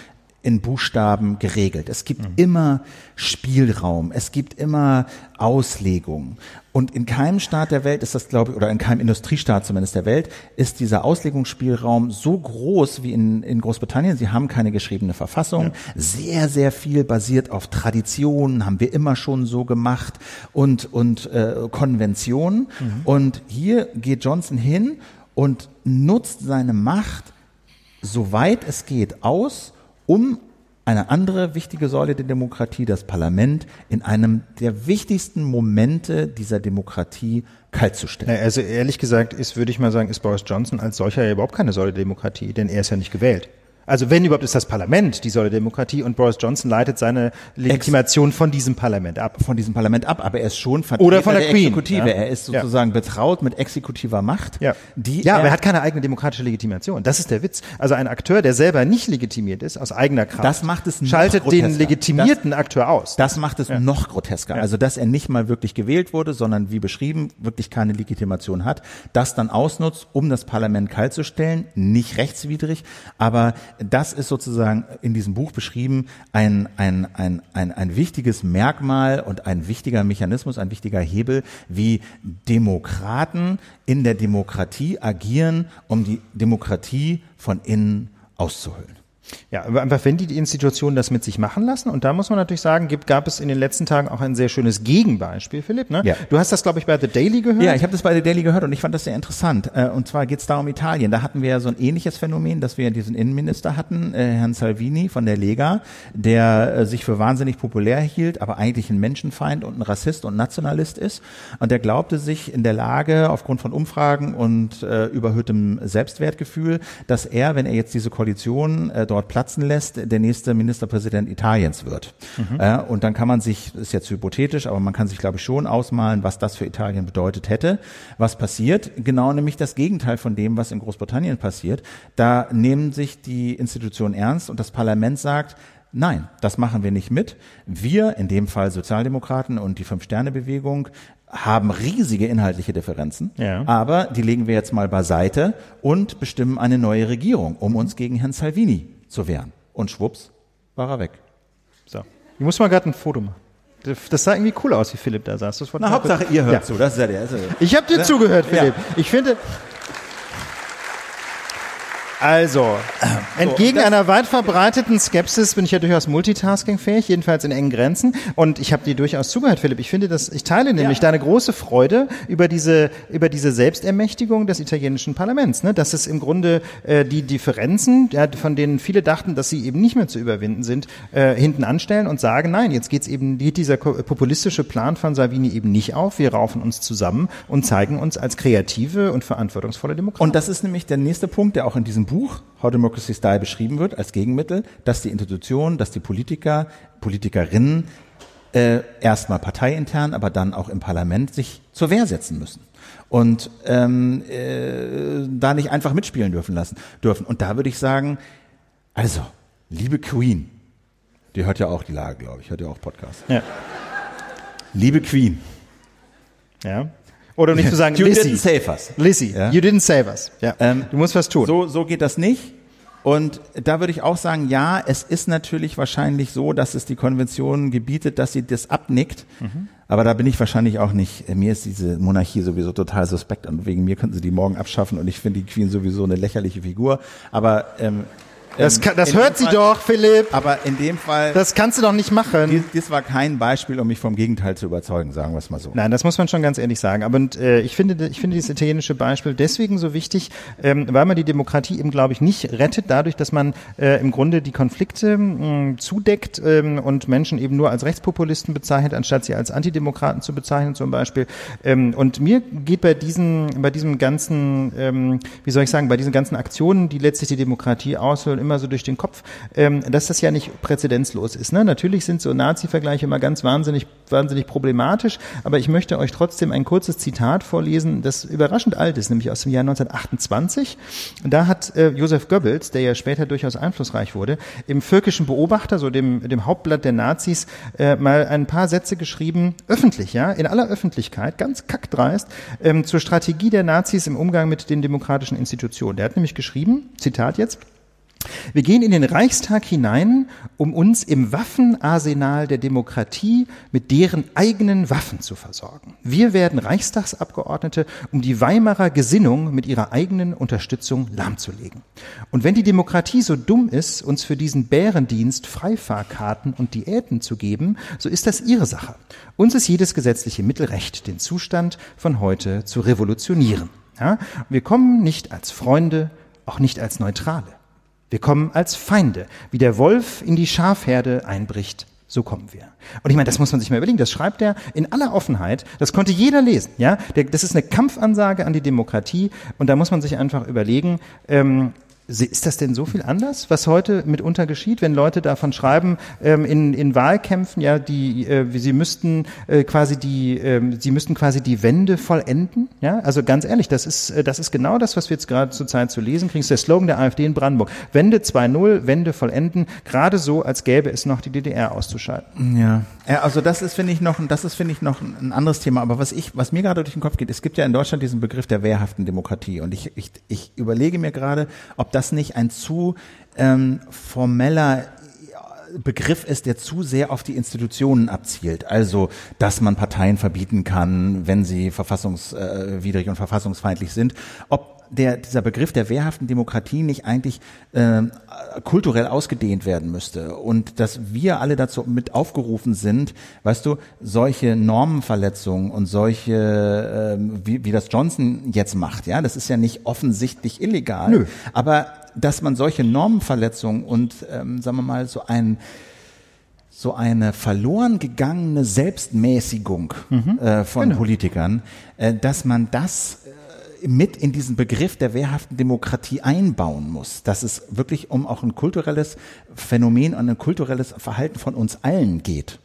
in Buchstaben geregelt. Es gibt mhm. immer Spielraum, es gibt immer Auslegung. Und in keinem Staat der Welt ist das, glaube ich, oder in keinem Industriestaat zumindest der Welt, ist dieser Auslegungsspielraum so groß wie in, in Großbritannien. Sie haben keine geschriebene Verfassung. Ja. Sehr, sehr viel basiert auf Traditionen, haben wir immer schon so gemacht und, und äh, Konventionen. Mhm. Und hier geht Johnson hin und nutzt seine Macht, soweit es geht, aus um eine andere wichtige Säule der Demokratie, das Parlament, in einem der wichtigsten Momente dieser Demokratie kalt zu stellen. Also ehrlich gesagt ist, würde ich mal sagen, ist Boris Johnson als solcher ja überhaupt keine Säule der Demokratie, denn er ist ja nicht gewählt. Also wenn überhaupt ist das Parlament die Säule der Demokratie und Boris Johnson leitet seine Legitimation Ex von diesem Parlament ab. Von diesem Parlament ab, aber er ist schon Vertreter Oder von der, der Queen. Exekutive. Ja. Er ist sozusagen ja. betraut mit exekutiver Macht. Ja, ja aber er hat keine eigene demokratische Legitimation. Das ist der Witz. Also ein Akteur, der selber nicht legitimiert ist, aus eigener Kraft, das macht es schaltet den legitimierten das, Akteur aus. Das macht es ja. noch grotesker. Also dass er nicht mal wirklich gewählt wurde, sondern wie beschrieben, wirklich keine Legitimation hat, das dann ausnutzt, um das Parlament kalt zu stellen, nicht rechtswidrig, aber das ist sozusagen in diesem Buch beschrieben ein, ein, ein, ein, ein wichtiges Merkmal und ein wichtiger Mechanismus, ein wichtiger Hebel, wie Demokraten in der Demokratie agieren, um die Demokratie von innen auszuhöhlen. Ja, aber einfach, wenn die Institutionen das mit sich machen lassen, und da muss man natürlich sagen, gibt, gab es in den letzten Tagen auch ein sehr schönes Gegenbeispiel, Philipp. Ne? Ja. Du hast das, glaube ich, bei The Daily gehört. Ja, ich habe das bei The Daily gehört und ich fand das sehr interessant. Äh, Und zwar geht es da um Italien. Da hatten wir ja so ein ähnliches Phänomen, dass wir diesen Innenminister hatten, äh, Herrn Salvini von der Lega, der äh, sich für wahnsinnig populär hielt, aber eigentlich ein Menschenfeind und ein Rassist und Nationalist ist. Und der glaubte sich in der Lage, aufgrund von Umfragen und überhöhtem Selbstwertgefühl, dass er, wenn er jetzt diese Koalition dort platzen lässt, der nächste Ministerpräsident Italiens wird. Äh, und dann kann man sich, das ist jetzt hypothetisch, aber man kann sich, glaube ich, schon ausmalen, was das für Italien bedeutet hätte. Was passiert? Genau nämlich das Gegenteil von dem, was in Großbritannien passiert. Da nehmen sich die Institutionen ernst und das Parlament sagt, Nein, das machen wir nicht mit. Wir, in dem Fall Sozialdemokraten und die Fünf-Sterne-Bewegung, haben riesige inhaltliche Differenzen, Ja. aber die legen wir jetzt mal beiseite und bestimmen eine neue Regierung, um uns gegen Herrn Salvini zu wehren. Und schwupps, war er weg. So. Ich muss mal gerade ein Foto machen. Das- sah irgendwie cool aus, wie Philipp da saß. Na, Hauptsache ihr hört Ja. zu, das ist ja der. Also, Ich habe dir zugehört, Ja. Philipp. Ich finde. Also, entgegen das- einer weit verbreiteten Skepsis bin ich ja durchaus multitaskingfähig, jedenfalls in engen Grenzen. Und ich habe dir durchaus zugehört, Philipp. Ich finde, dass ich teile nämlich deine große Freude über diese über diese Selbstermächtigung des italienischen Parlaments. Ne? Dass es im Grunde äh, die Differenzen, ja, von denen viele dachten, dass sie eben nicht mehr zu überwinden sind, äh, hinten anstellen und sagen, nein, jetzt geht's eben geht dieser populistische Plan von Salvini eben nicht auf. Wir raufen uns zusammen und zeigen uns als kreative und verantwortungsvolle Demokraten. Und das ist nämlich der nächste Punkt, der auch in diesem Buch How Democracy Style beschrieben wird als Gegenmittel, dass die Institutionen, dass die Politiker, Politikerinnen äh, erstmal parteiintern, aber dann auch im Parlament sich zur Wehr setzen müssen und ähm, äh, da nicht einfach mitspielen dürfen lassen dürfen. Und da würde ich sagen, also liebe Queen, die hört ja auch die Lage, glaube ich, hört ja auch Podcast. ja. Liebe Queen, ja. Oder um nicht zu sagen, you Lizzie. didn't save us. Lizzie, Ja? you didn't save us. Ja. Ähm, du musst was tun. So, so geht das nicht. Und da würde ich auch sagen, ja, es ist natürlich wahrscheinlich so, dass es die Konvention gebietet, dass sie das abnickt. Aber da bin ich wahrscheinlich auch nicht. äh, Mir ist diese Monarchie sowieso total suspekt und wegen mir könnten sie die morgen abschaffen und ich finde die Queen sowieso eine lächerliche Figur. Aber ähm, das ähm, kann, das in hört sie Fall- doch, Philipp. Aber in dem Fall, Das kannst du doch nicht machen. dies, dies war kein Beispiel, um mich vom Gegenteil zu überzeugen, sagen wir es mal so. Nein, das muss man schon ganz ehrlich sagen. Aber und, äh, ich finde, ich finde dieses italienische Beispiel deswegen so wichtig, ähm, weil man die Demokratie eben, glaube ich, nicht rettet, dadurch, dass man äh, im Grunde die Konflikte mh, zudeckt ähm, und Menschen eben nur als Rechtspopulisten bezeichnet, anstatt sie als Antidemokraten zu bezeichnen, zum Beispiel. Ähm, und mir geht bei diesen, bei diesem ganzen, ähm, wie soll ich sagen, bei diesen ganzen Aktionen, die letztlich die Demokratie aushöhlen, immer so durch den Kopf, ähm, dass das ja nicht präzedenzlos ist. Ne? Natürlich sind so Nazi-Vergleiche immer ganz wahnsinnig, wahnsinnig problematisch, aber ich möchte euch trotzdem ein kurzes Zitat vorlesen, das überraschend alt ist, nämlich aus dem Jahr 1928. Da hat äh, Josef Goebbels, der ja später durchaus einflussreich wurde, im Völkischen Beobachter, so dem, dem Hauptblatt der Nazis, äh, mal ein paar Sätze geschrieben, öffentlich, ja, in aller Öffentlichkeit, ganz kackdreist, ähm, zur Strategie der Nazis im Umgang mit den demokratischen Institutionen. Der hat nämlich geschrieben, Zitat jetzt, wir gehen in den Reichstag hinein, um uns im Waffenarsenal der Demokratie mit deren eigenen Waffen zu versorgen. Wir werden Reichstagsabgeordnete, um die Weimarer Gesinnung mit ihrer eigenen Unterstützung lahmzulegen. Und wenn die Demokratie so dumm ist, uns für diesen Bärendienst Freifahrkarten und Diäten zu geben, so ist das ihre Sache. Uns ist jedes gesetzliche Mittel recht, den Zustand von heute zu revolutionieren. Ja? Wir kommen nicht als Freunde, auch nicht als Neutrale. Wir kommen als Feinde. Wie der Wolf in die Schafherde einbricht, so kommen wir. Und ich meine, das muss man sich mal überlegen. Das schreibt er in aller Offenheit. Das konnte jeder lesen. Ja, das ist eine Kampfansage an die Demokratie. Und da muss man sich einfach überlegen. Ähm, ist das denn so viel anders, was heute mitunter geschieht, wenn Leute davon schreiben ähm, in, in Wahlkämpfen, ja, die äh, sie müssten äh, quasi die ähm, sie müssten quasi die Wende vollenden, ja? Also ganz ehrlich, das ist äh, das ist genau das, was wir jetzt gerade zur Zeit zu lesen kriegen. Das ist der Slogan der AfD in Brandenburg: Wende 2.0, Wende vollenden. Gerade so, als gäbe es noch die DDR auszuschalten. Ja. Ja, also das ist finde ich noch, das ist finde ich noch ein anderes Thema. Aber was ich, was mir gerade durch den Kopf geht, es gibt ja in Deutschland diesen Begriff der wehrhaften Demokratie und ich, ich, ich überlege mir gerade, ob das nicht ein zu ähm, formeller Begriff ist, der zu sehr auf die Institutionen abzielt. Also, dass man Parteien verbieten kann, wenn sie verfassungswidrig und verfassungsfeindlich sind. Ob der, dieser Begriff der wehrhaften Demokratie nicht eigentlich äh, kulturell ausgedehnt werden müsste und dass wir alle dazu mit aufgerufen sind, weißt du, solche Normenverletzungen und solche, äh, wie, wie das Johnson jetzt macht, ja, das ist ja nicht offensichtlich illegal, Nö. aber dass man solche Normenverletzungen und, ähm, sagen wir mal, so ein so eine verloren gegangene Selbstmäßigung mhm. äh, von genau. Politikern, äh, dass man das mit in diesen Begriff der wehrhaften Demokratie einbauen muss, dass es wirklich um auch ein kulturelles Phänomen und ein kulturelles Verhalten von uns allen geht.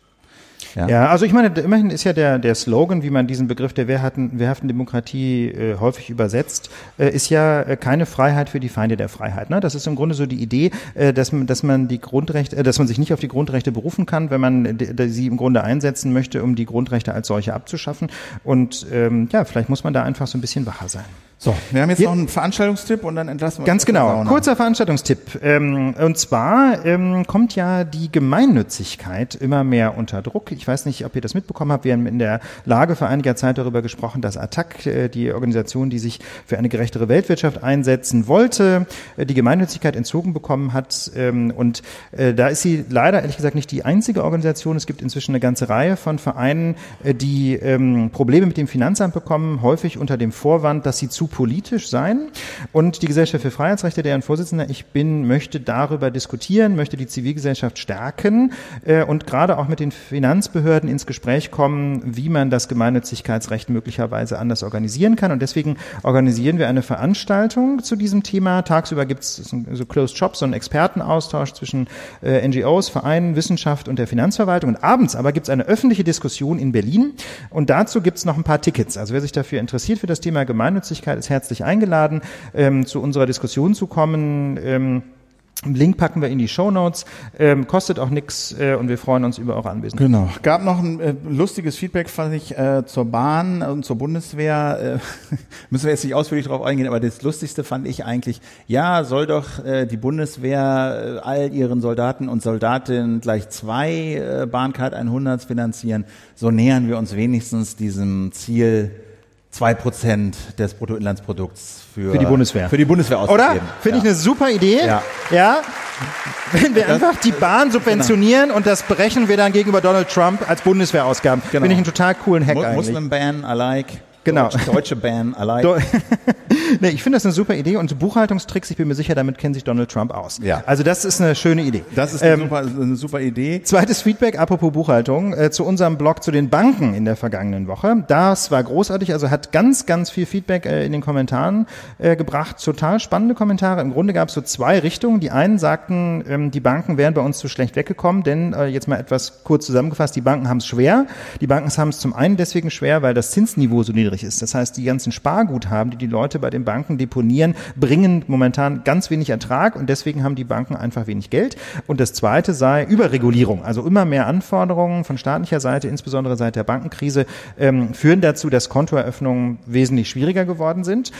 Ja. ja, also ich meine, immerhin ist ja der, der Slogan, wie man diesen Begriff der wehrhaften, wehrhaften Demokratie äh, häufig übersetzt, äh, ist ja äh, keine Freiheit für die Feinde der Freiheit. Ne? Das ist im Grunde so die Idee, äh, dass, man, dass man die Grundrechte, äh, dass man sich nicht auf die Grundrechte berufen kann, wenn man sie im Grunde einsetzen möchte, um die Grundrechte als solche abzuschaffen. Und ähm, ja, vielleicht muss man da einfach so ein bisschen wacher sein. So, wir haben jetzt noch einen Veranstaltungstipp und dann entlassen wir Ganz genau, kurzer Veranstaltungstipp. Ähm, und zwar ähm, kommt ja die Gemeinnützigkeit immer mehr unter Druck. Ich weiß nicht, ob ihr das mitbekommen habt. Wir haben in der Lage vor einiger Zeit darüber gesprochen, dass ATTAC, äh, die Organisation, die sich für eine gerechtere Weltwirtschaft einsetzen wollte, äh, die Gemeinnützigkeit entzogen bekommen hat. Ähm, und äh, da ist sie leider, ehrlich gesagt, nicht die einzige Organisation. Es gibt inzwischen eine ganze Reihe von Vereinen, die Probleme mit dem Finanzamt bekommen, häufig unter dem Vorwand, dass sie zu politisch sein. Und die Gesellschaft für Freiheitsrechte, deren Vorsitzender ich bin, möchte darüber diskutieren, möchte die Zivilgesellschaft stärken äh, und gerade auch mit den Finanzbehörden ins Gespräch kommen, wie man das Gemeinnützigkeitsrecht möglicherweise anders organisieren kann. Und deswegen organisieren wir eine Veranstaltung zu diesem Thema. Tagsüber gibt es so Closed Shops, so einen Expertenaustausch zwischen äh, NGOs, Vereinen, Wissenschaft und der Finanzverwaltung. Und abends aber gibt es eine öffentliche Diskussion in Berlin. Und dazu gibt es noch ein paar Tickets. Also wer sich dafür interessiert für das Thema Gemeinnützigkeit, ist herzlich eingeladen, ähm, zu unserer Diskussion zu kommen. Ähm, Link packen wir in die Show Notes, ähm, kostet auch nichts äh, und wir freuen uns über eure Anwesenheit. Genau. Gab noch ein äh, lustiges Feedback, fand ich, äh, zur Bahn und zur Bundeswehr. Äh, müssen wir jetzt nicht ausführlich darauf eingehen, aber das Lustigste fand ich eigentlich, ja, soll doch äh, die Bundeswehr äh, all ihren Soldaten und Soldatinnen gleich zwei Bahncard 100 finanzieren. So nähern wir uns wenigstens diesem Ziel zwei Prozent des Bruttoinlandsprodukts für, für die Bundeswehr. Für die Bundeswehr auszugeben. Oder? Finde ja. ich eine super Idee. Ja. ja. Wenn wir das, einfach die Bahn subventionieren genau. und das brechen wir dann gegenüber Donald Trump als Bundeswehrausgaben. Genau. Finde ich einen total coolen Hack Mu eigentlich. Muslim Ban alike. Genau. Deutsche, Deutsche Ban alike. nee, ich finde das eine super Idee und Buchhaltungstricks, ich bin mir sicher, damit kennt sich Donald Trump aus. Ja. Also das ist eine schöne Idee. Das ist eine, ähm, super, eine super Idee. Zweites Feedback, apropos Buchhaltung, äh, zu unserem Blog zu den Banken in der vergangenen Woche. Das war großartig, also hat ganz, ganz viel Feedback äh, in den Kommentaren äh, gebracht. Total spannende Kommentare. Im Grunde gab es so zwei Richtungen. Die einen sagten, ähm, die Banken wären bei uns zu schlecht weggekommen, denn äh, jetzt mal etwas kurz zusammengefasst, die Banken haben es schwer. Die Banken haben es zum einen deswegen schwer, weil das Zinsniveau so niedrig ist. Das heißt, die ganzen Sparguthaben, die die Leute bei den Banken deponieren, bringen momentan ganz wenig Ertrag und deswegen haben die Banken einfach wenig Geld. Und das zweite sei Überregulierung, also immer mehr Anforderungen von staatlicher Seite, insbesondere seit der Bankenkrise, ähm, führen dazu, dass Kontoeröffnungen wesentlich schwieriger geworden sind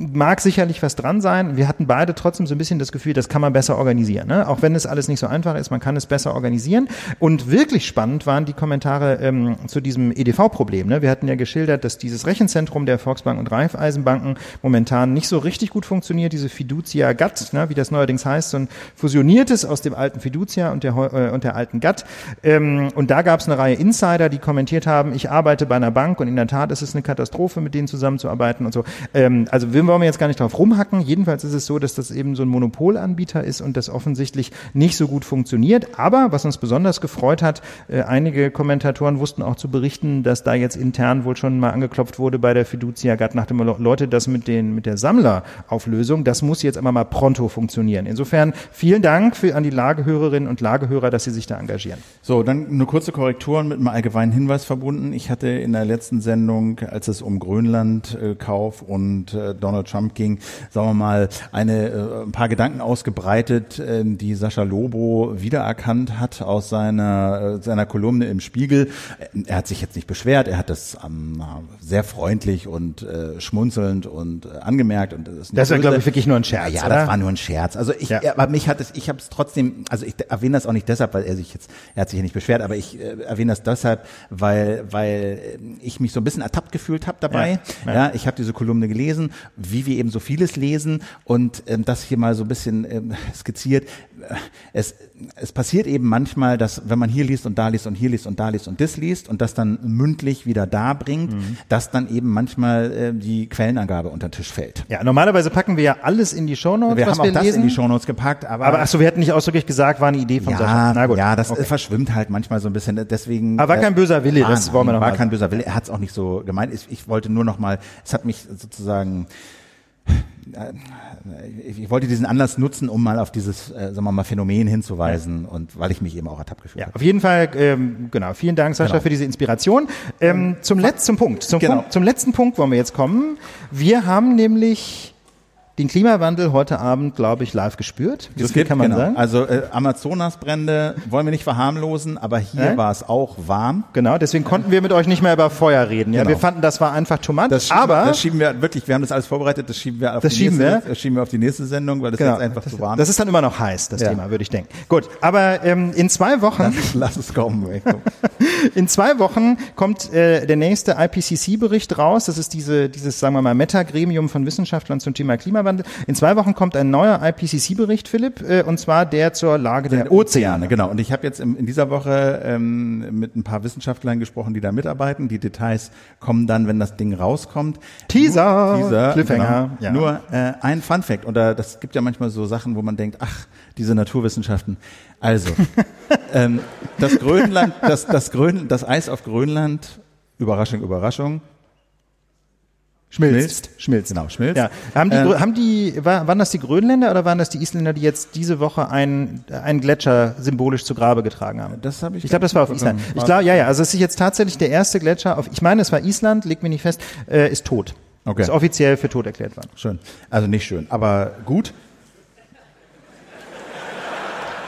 mag sicherlich was dran sein. Wir hatten beide trotzdem so ein bisschen das Gefühl, das kann man besser organisieren. Ne? Auch wenn es alles nicht so einfach ist, man kann es besser organisieren. Und wirklich spannend waren die Kommentare ähm, zu diesem EDV-Problem. Ne? Wir hatten ja geschildert, dass dieses Rechenzentrum der Volksbank und Raiffeisenbanken momentan nicht so richtig gut funktioniert. Diese Fiducia GATT, ne? wie das neuerdings heißt, so ein fusioniertes aus dem alten Fiducia und der, äh, und der alten GATT. Ähm, und da gab es eine Reihe Insider, die kommentiert haben, ich arbeite bei einer Bank und in der Tat ist es eine Katastrophe, mit denen zusammenzuarbeiten und so. Ähm, also wir wollen wir jetzt gar nicht drauf rumhacken. Jedenfalls ist es so, dass das eben so ein Monopolanbieter ist und das offensichtlich nicht so gut funktioniert. Aber was uns besonders gefreut hat, äh, einige Kommentatoren wussten auch zu berichten, dass da jetzt intern wohl schon mal angeklopft wurde bei der Fiducia GAT nach dem Leute, das mit den mit der Sammlerauflösung, das muss jetzt aber mal pronto funktionieren. Insofern vielen Dank für, an die Lagehörerinnen und Lagehörer, dass sie sich da engagieren. So, dann eine kurze Korrektur mit einem allgemeinen Hinweis verbunden. Ich hatte in der letzten Sendung, als es um Grönland äh, Kauf und äh, Donald Donald Trump ging, sagen wir mal, eine, äh, ein paar Gedanken ausgebreitet, äh, die Sascha Lobo wiedererkannt hat aus seiner, äh, seiner Kolumne im Spiegel. Er hat sich jetzt nicht beschwert, er hat das ähm, sehr freundlich und äh, schmunzelnd und angemerkt. Und das, das war, glaube ich, wirklich nur ein Scherz. Ja, oder? das war nur ein Scherz. Also ich, ja. aber mich hat es, ich habe es trotzdem, also ich erwähne das auch nicht deshalb, weil er sich jetzt, er hat sich ja nicht beschwert, aber ich äh, erwähne das deshalb, weil, weil ich mich so ein bisschen ertappt gefühlt habe dabei. Ja, ja. ja ich habe diese Kolumne gelesen, wie wir eben so vieles lesen und ähm, das hier mal so ein bisschen ähm, skizziert. Es, es passiert eben manchmal, dass wenn man hier liest und da liest und hier liest und da liest und das liest und das dann mündlich wieder da bringt, mhm. dass dann eben manchmal äh, die Quellenangabe unter den Tisch fällt. Ja, normalerweise packen wir ja alles in die Shownotes, wir haben wir auch das lesen. in die Shownotes gepackt, aber aber ach so, wir hätten nicht ausdrücklich gesagt, war eine Idee von ja, Sascha. Na gut. Ja, das okay. verschwimmt halt manchmal so ein bisschen. Deswegen. Aber war kein böser Wille, das nein, wollen wir noch War mal kein böser Wille. Er hat es auch nicht so gemeint. Ich, ich wollte nur noch mal. Es hat mich sozusagen ich wollte diesen Anlass nutzen, um mal auf dieses, äh, sagen wir mal, Phänomen hinzuweisen ja. und weil ich mich eben auch ertappt gefühlt ja, habe. Auf jeden Fall, ähm, genau. Vielen Dank, Sascha, Genau. für diese Inspiration. Ähm, zum letzten Punkt, zum, Genau. Punkt, zum letzten Punkt wollen wir jetzt kommen. Wir haben nämlich den Klimawandel heute Abend, glaube ich, live gespürt. So viel kann man genau. sagen. Also äh, Amazonasbrände wollen wir nicht verharmlosen, aber hier Nein? war es auch warm. Genau, deswegen konnten wir mit euch nicht mehr über Feuer reden. Ja, Genau. wir fanden, das war einfach too much. Das schieben, aber das schieben wir wirklich, wir haben das alles vorbereitet, das schieben wir auf, Das die, schieben nächste, wir? Das schieben wir auf die nächste Sendung, weil das genau, jetzt einfach das, zu warm das ist dann immer noch heiß, das Ja. Thema, würde ich denken. Gut, aber ähm, in zwei Wochen, ist. Lass es kommen. in zwei Wochen kommt äh, der nächste IPCC-Bericht raus. Das ist diese, dieses, sagen wir mal, Meta-Gremium von Wissenschaftlern zum Thema Klimawandel. In zwei Wochen kommt ein neuer IPCC-Bericht, Philipp, äh, und zwar der zur Lage der Ozeane. Genau. Und ich habe jetzt in, in dieser Woche ähm, mit ein paar Wissenschaftlern gesprochen, die da mitarbeiten. Die Details kommen dann, wenn das Ding rauskommt. Teaser, Nur, Teaser Cliffhanger, Genau. ja. Nur äh, ein Fun Fact. Oder das gibt ja manchmal so Sachen, wo man denkt, ach, diese Naturwissenschaften. Also, ähm, das Grönland, das, das, Grön, das Eis auf Grönland, Überraschung, Überraschung, Schmilzt. Schmilzt. Genau, schmilzt. Ja. Haben die, Ähm, haben die, war, waren das die Grönländer oder waren das die Isländer, die jetzt diese Woche einen, einen Gletscher symbolisch zu Grabe getragen haben? Das habe ich. Ich glaube, das war auf Island. Ich glaube, ja, ja. Also es ist jetzt tatsächlich der erste Gletscher auf, ich meine, es war Island, leg mich nicht fest, äh, ist tot. Okay. Ist offiziell für tot erklärt worden. Schön. Also nicht schön, aber gut.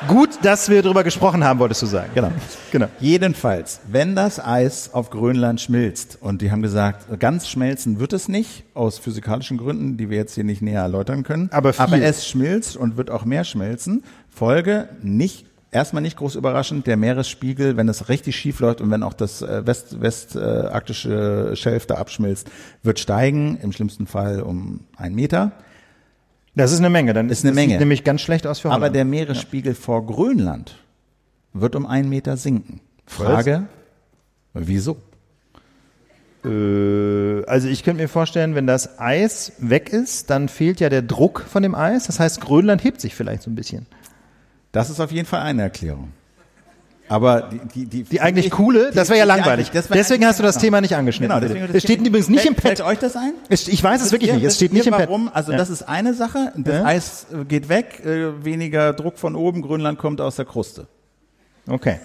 Gut, dass wir darüber gesprochen haben, wolltest du sagen. Genau. Genau. Jedenfalls, wenn das Eis auf Grönland schmilzt, und die haben gesagt, ganz schmelzen wird es nicht, aus physikalischen Gründen, die wir jetzt hier nicht näher erläutern können, Aber viel. aber es schmilzt und wird auch mehr schmelzen. Folge nicht, erstmal nicht groß überraschend, der Meeresspiegel, wenn es richtig schief läuft und wenn auch das äh, west, westarktische Schelf da abschmilzt, wird steigen, im schlimmsten Fall um einen Meter. Das ist eine Menge. Dann Ist eine das Menge. Sieht nämlich ganz schlecht aus für Holland. Aber der Meeresspiegel vor Grönland wird um einen Meter sinken. Frage, wieso? Äh, also ich könnte mir vorstellen, wenn das Eis weg ist, dann fehlt ja der Druck von dem Eis. Das heißt, Grönland hebt sich vielleicht so ein bisschen. Das ist auf jeden Fall eine Erklärung. Aber die, die, die, Die eigentlich ich- coole, das wäre ja die langweilig. das wär Deswegen hast du das genau. Thema nicht angeschnitten. Genau, deswegen, es steht übrigens nicht im Fällt Pad. euch das ein? Es- Ich weiß es wirklich Wisst nicht. ihr- Es steht nicht im ihr Pad. Warum? Also Ja. das ist eine Sache. Das Ja. Eis äh, geht weg, äh, weniger Druck von oben, Grönland kommt aus der Kruste. Okay.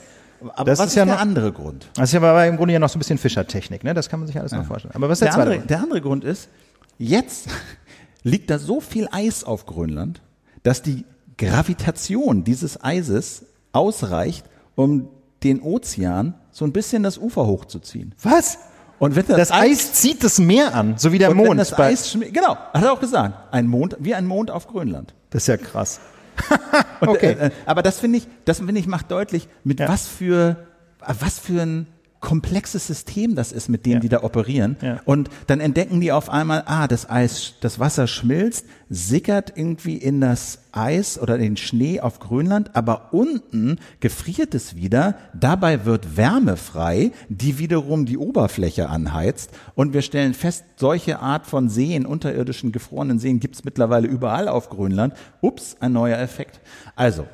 Aber Das was ist ja der noch- andere Grund? Das ist ja aber im Grunde ja noch so ein bisschen Fischertechnik, ne? Das kann man sich alles noch vorstellen. Aber was ist der, Der andere, der andere Grund ist, jetzt liegt da so viel Eis auf Grönland, dass die Gravitation dieses Eises ausreicht, um den Ozean so ein bisschen das Ufer hochzuziehen. Was? Und wenn Das Eis zieht das Meer an, so wie der und Mond. wenn das Eis genau, hat er auch gesagt, ein Mond, wie ein Mond auf Grönland. das ist ja krass. Okay. äh, äh, aber das finde ich, das finde ich macht deutlich, mit Ja. was für, was für ein komplexes System das ist, mit dem Ja. die da operieren. Ja. Und dann entdecken die auf einmal, ah, das Eis, das Wasser schmilzt, sickert irgendwie in das Eis oder den Schnee auf Grönland, aber unten gefriert es wieder. Dabei wird Wärme frei, die wiederum die Oberfläche anheizt. Und wir stellen fest, solche Art von Seen, unterirdischen gefrorenen Seen, gibt's mittlerweile überall auf Grönland. Ups, ein neuer Effekt. Also,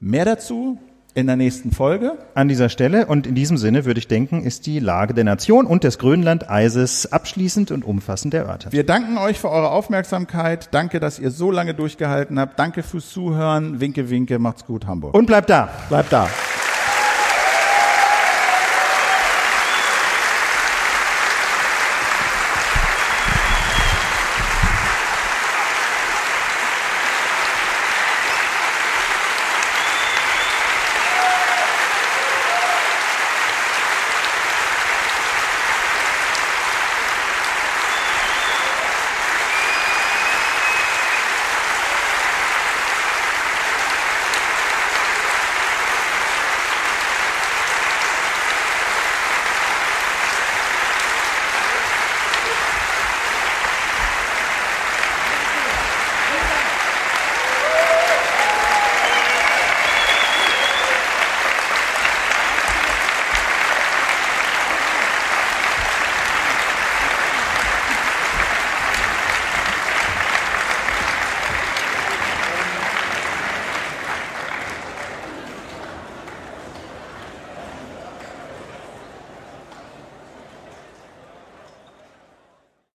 mehr dazu in der nächsten Folge. An dieser Stelle und in diesem Sinne würde ich denken, ist die Lage der Nation und des Grönlandeises abschließend und umfassend erörtert. Wir danken euch für eure Aufmerksamkeit. Danke, dass ihr so lange durchgehalten habt. Danke fürs Zuhören. Winke, winke. Macht's gut, Hamburg. Und bleibt da. bleibt da.